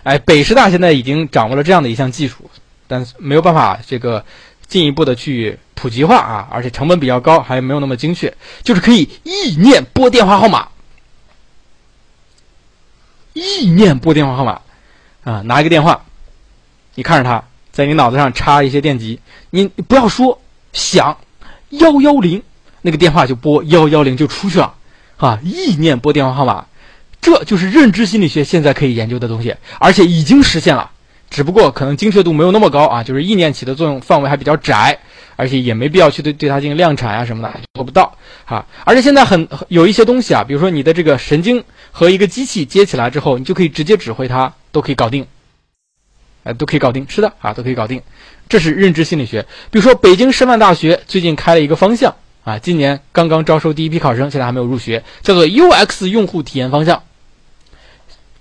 哎，北师大现在已经掌握了这样的一项技术，但是没有办法这个进一步的去普及化啊，而且成本比较高，还没有那么精确，就是可以意念拨电话号码。意念拨电话号码，啊，拿一个电话，你看着它，在你脑子上插一些电极，你不要说，响，幺幺零，那个电话就拨幺幺零就出去了，啊，意念拨电话号码，这就是认知心理学现在可以研究的东西，而且已经实现了，只不过可能精确度没有那么高啊，就是意念起的作用范围还比较窄，而且也没必要去对对它进行量产啊什么的，做不到，啊，而且现在很有一些东西啊，比如说你的这个神经。和一个机器接起来之后，你就可以直接指挥它，都可以搞定，哎，都可以搞定，是的啊，都可以搞定。这是认知心理学。比如说，北京师范大学最近开了一个方向啊，今年刚刚招收第一批考生，现在还没有入学，叫做 UX 用户体验方向。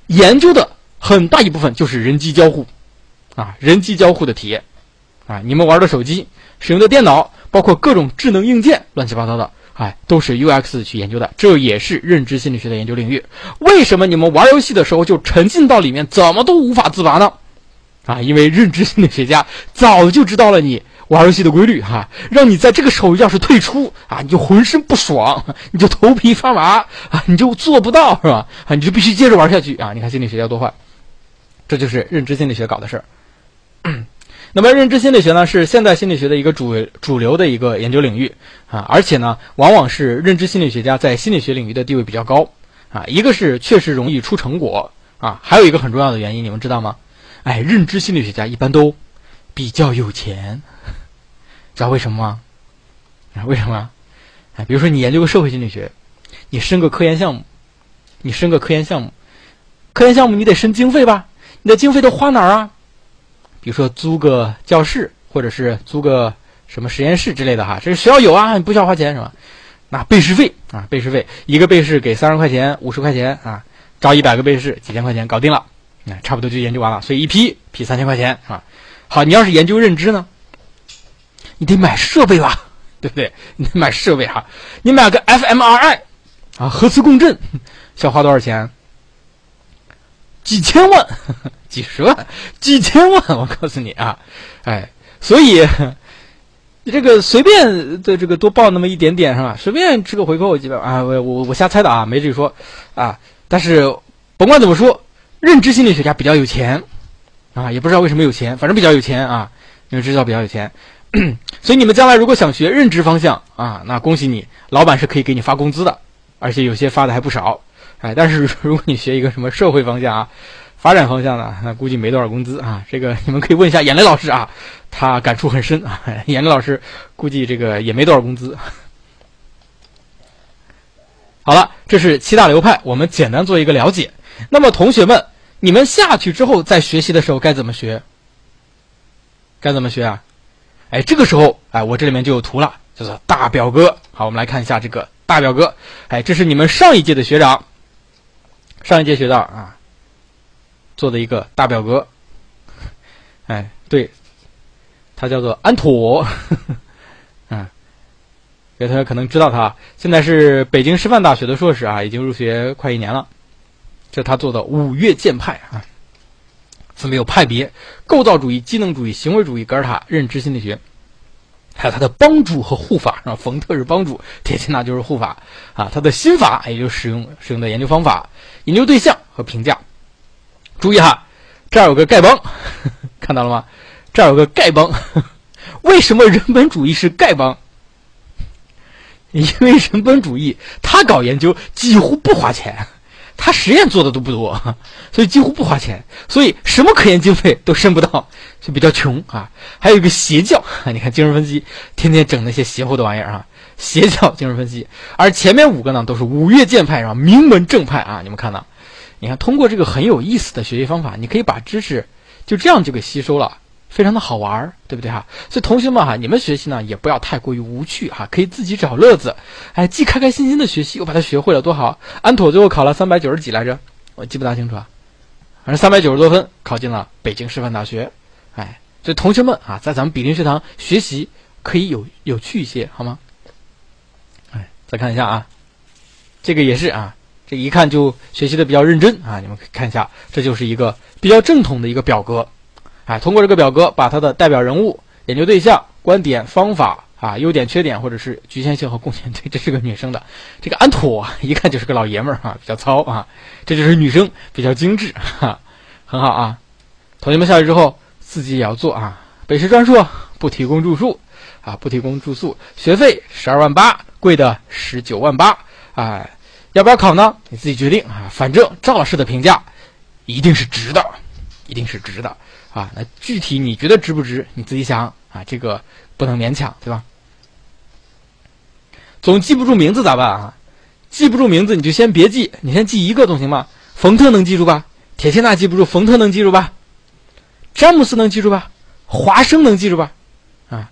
研究的很大一部分就是人机交互啊，人机交互的体验啊，你们玩的手机、使用的电脑，包括各种智能硬件，乱七八糟的。哎，都是 UX 去研究的，这也是认知心理学的研究领域。为什么你们玩游戏的时候就沉浸到里面，怎么都无法自拔呢？啊，因为认知心理学家早就知道了你玩游戏的规律，哈，让你在这个时候要是退出啊，你就浑身不爽，你就头皮发麻啊，你就做不到，是吧？啊，你就必须接着玩下去啊！你看心理学家多坏，这就是认知心理学搞的事儿。<clears throat> 那么，认知心理学呢，是现代心理学的一个主主流的一个研究领域啊，而且呢，往往是认知心理学家在心理学领域的地位比较高啊。一个是确实容易出成果啊，还有一个很重要的原因，你们知道吗？哎，认知心理学家一般都比较有钱，知道为什么吗？啊，为什么？哎，比如说你研究个社会心理学，你申个科研项目，你申个科研项目，科研项目你得申经费吧？你的经费都花哪儿啊？比如说租个教室，或者是租个什么实验室之类的哈，这学校有啊，你不需要花钱是吧？那备试费啊，备试费一个备试给三十块钱、五十块钱啊，招一百个备试，几千块钱搞定了，那差不多就研究完了。所以一批批三千块钱啊。好，你要是研究认知呢，你得买设备吧，<laughs> 对不对？你得买设备哈，你买个 fMRI 啊，核磁共振，需要花多少钱？几千万。<laughs> 几十万、几千万，我告诉你啊，哎，所以你这个随便的这个多报那么一点点是吧？随便吃个回扣几百万啊，我我我瞎猜的啊，没这说啊。但是甭管怎么说，认知心理学家比较有钱啊，也不知道为什么有钱，反正比较有钱啊，因为知道比较有钱。<clears throat> 所以你们将来如果想学认知方向啊，那恭喜你，老板是可以给你发工资的，而且有些发的还不少。哎，但是如果你学一个什么社会方向啊。发展方向呢？那估计没多少工资啊。这个你们可以问一下眼泪老师啊，他感触很深啊。眼泪老师估计这个也没多少工资。好了，这是七大流派，我们简单做一个了解。那么同学们，你们下去之后在学习的时候该怎么学？该怎么学啊？哎，这个时候哎，我这里面就有图了，叫做大表哥。好，我们来看一下这个大表哥。哎，这是你们上一届的学长，上一届学到啊。做的一个大表格，哎，对，他叫做安妥，嗯，<laughs> 有同学可能知道他，现在是北京师范大学的硕士啊，已经入学快一年了。这他做的五岳剑派啊，分别有派别：构造主义、机能主义、行为主义、格尔塔、认知心理学，还有他的帮助和护法啊。冯特是帮助，<laughs> 铁钦纳就是护法啊。他的心法也就使用使用的研究方法、研究对象和评价。注意哈，这儿有个丐帮，<laughs> 看到了吗？这儿有个丐帮，<laughs> 为什么人本主义是丐帮？因为人本主义他搞研究几乎不花钱，他实验做的都不多，<laughs> 所以几乎不花钱，所以什么科研经费都申不到，就比较穷啊。还有一个邪教，<laughs> 你看精神分析天天整那些邪乎的玩意儿啊，邪教 <laughs> 精神分析。而前面五个呢都是五岳剑派，是吧？名门正派啊，你们看到？你看通过这个很有意思的学习方法，你可以把知识就这样就给吸收了。非常的好玩儿，对不对哈？所以同学们哈，你们学习呢也不要太过于无趣哈，可以自己找乐子，哎，既开开心心的学习，又把它学会了，多好！安妥最后考了三百九十几来着，我记不大清楚啊，反正三百九十多分，考进了北京师范大学，哎，所以同学们啊，在咱们比邻学堂学习可以有有趣一些，好吗？哎，再看一下啊，这个也是啊，这一看就学习的比较认真啊，你们可以看一下，这就是一个比较正统的一个表格。哎，通过这个表格，把它的代表人物、研究对象、观点、方法啊、优点、缺点，或者是局限性和贡献，<laughs> 对，这是个女生的。这个安妥一看就是个老爷们儿啊，比较糙啊。这就是女生，比较精致，哈，很好啊。同学们下去之后，自己也要做啊。北师专硕不提供住宿啊，不提供住宿，学费十二万八，贵的十九万八。哎，要不要考呢？你自己决定啊。反正赵老师的评价一定是值的，一定是值的。啊，那具体你觉得值不值？你自己想啊，这个不能勉强，对吧？总记不住名字咋办啊？记不住名字你就先别记，你先记一个总行吗？冯特能记住吧？铁切纳记不住，冯特能记住吧？詹姆斯能记住吧？华生能记住吧？啊，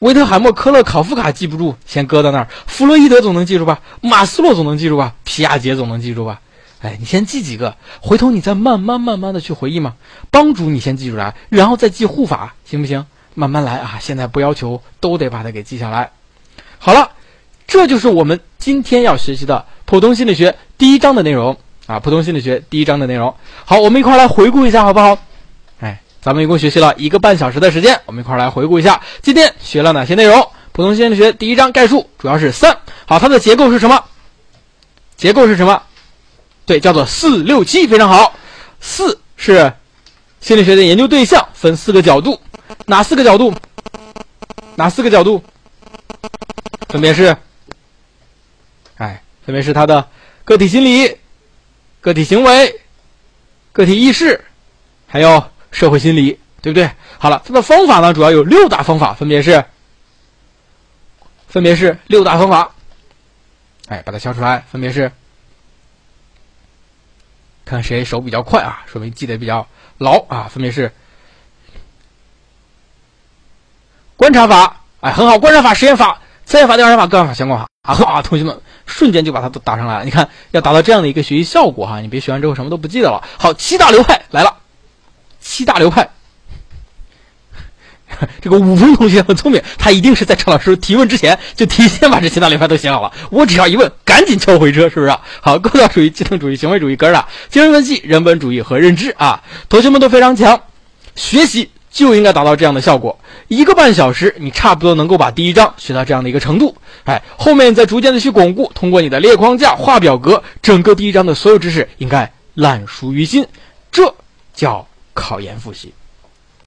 维特海默、科勒、考夫卡记不住，先搁到那儿。弗洛伊德总能记住吧？马斯洛总能记住吧？皮亚杰总能记住吧？哎，你先记几个，回头你再慢慢慢慢的去回忆嘛。帮主你先记出来，然后再记护法，行不行？慢慢来啊，现在不要求都得把它给记下来。好了，这就是我们今天要学习的普通心理学第一章的内容啊。普通心理学第一章的内容，好，我们一块来回顾一下，好不好？哎，咱们一共学习了一个半小时的时间，我们一块来回顾一下今天学了哪些内容。普通心理学第一章概述主要是三，好，它的结构是什么？结构是什么？对，叫做四六七，非常好。四是心理学的研究对象，分四个角度，哪四个角度？哪四个角度？分别是，哎，分别是他的个体心理、个体行为、个体意识，还有社会心理，对不对？好了，它的方法呢，主要有六大方法，分别是，分别是六大方法。哎，把它敲出来，分别是。看谁手比较快啊，说明记得比较牢啊。分别是观察法，哎，很好，观察法、实验法、测验法、调查法、个案法、相关法啊。啊，同学们瞬间就把它都打上来了。你看，要达到这样的一个学习效果哈，你别学完之后什么都不记得了。好，七大流派来了，七大流派。<laughs> 这个武峰同学很聪明，他一定是在陈老师提问之前就提前把这七大流派都写好了。我只要一问，赶紧敲回车，是不是？好，构造主义、机能主义、行为主义、哥俩、精神分析、人本主义和认知啊，同学们都非常强，学习就应该达到这样的效果。一个半小时，你差不多能够把第一章学到这样的一个程度。哎，后面再逐渐的去巩固，通过你的列框架、画表格，整个第一章的所有知识应该烂熟于心，这叫考研复习。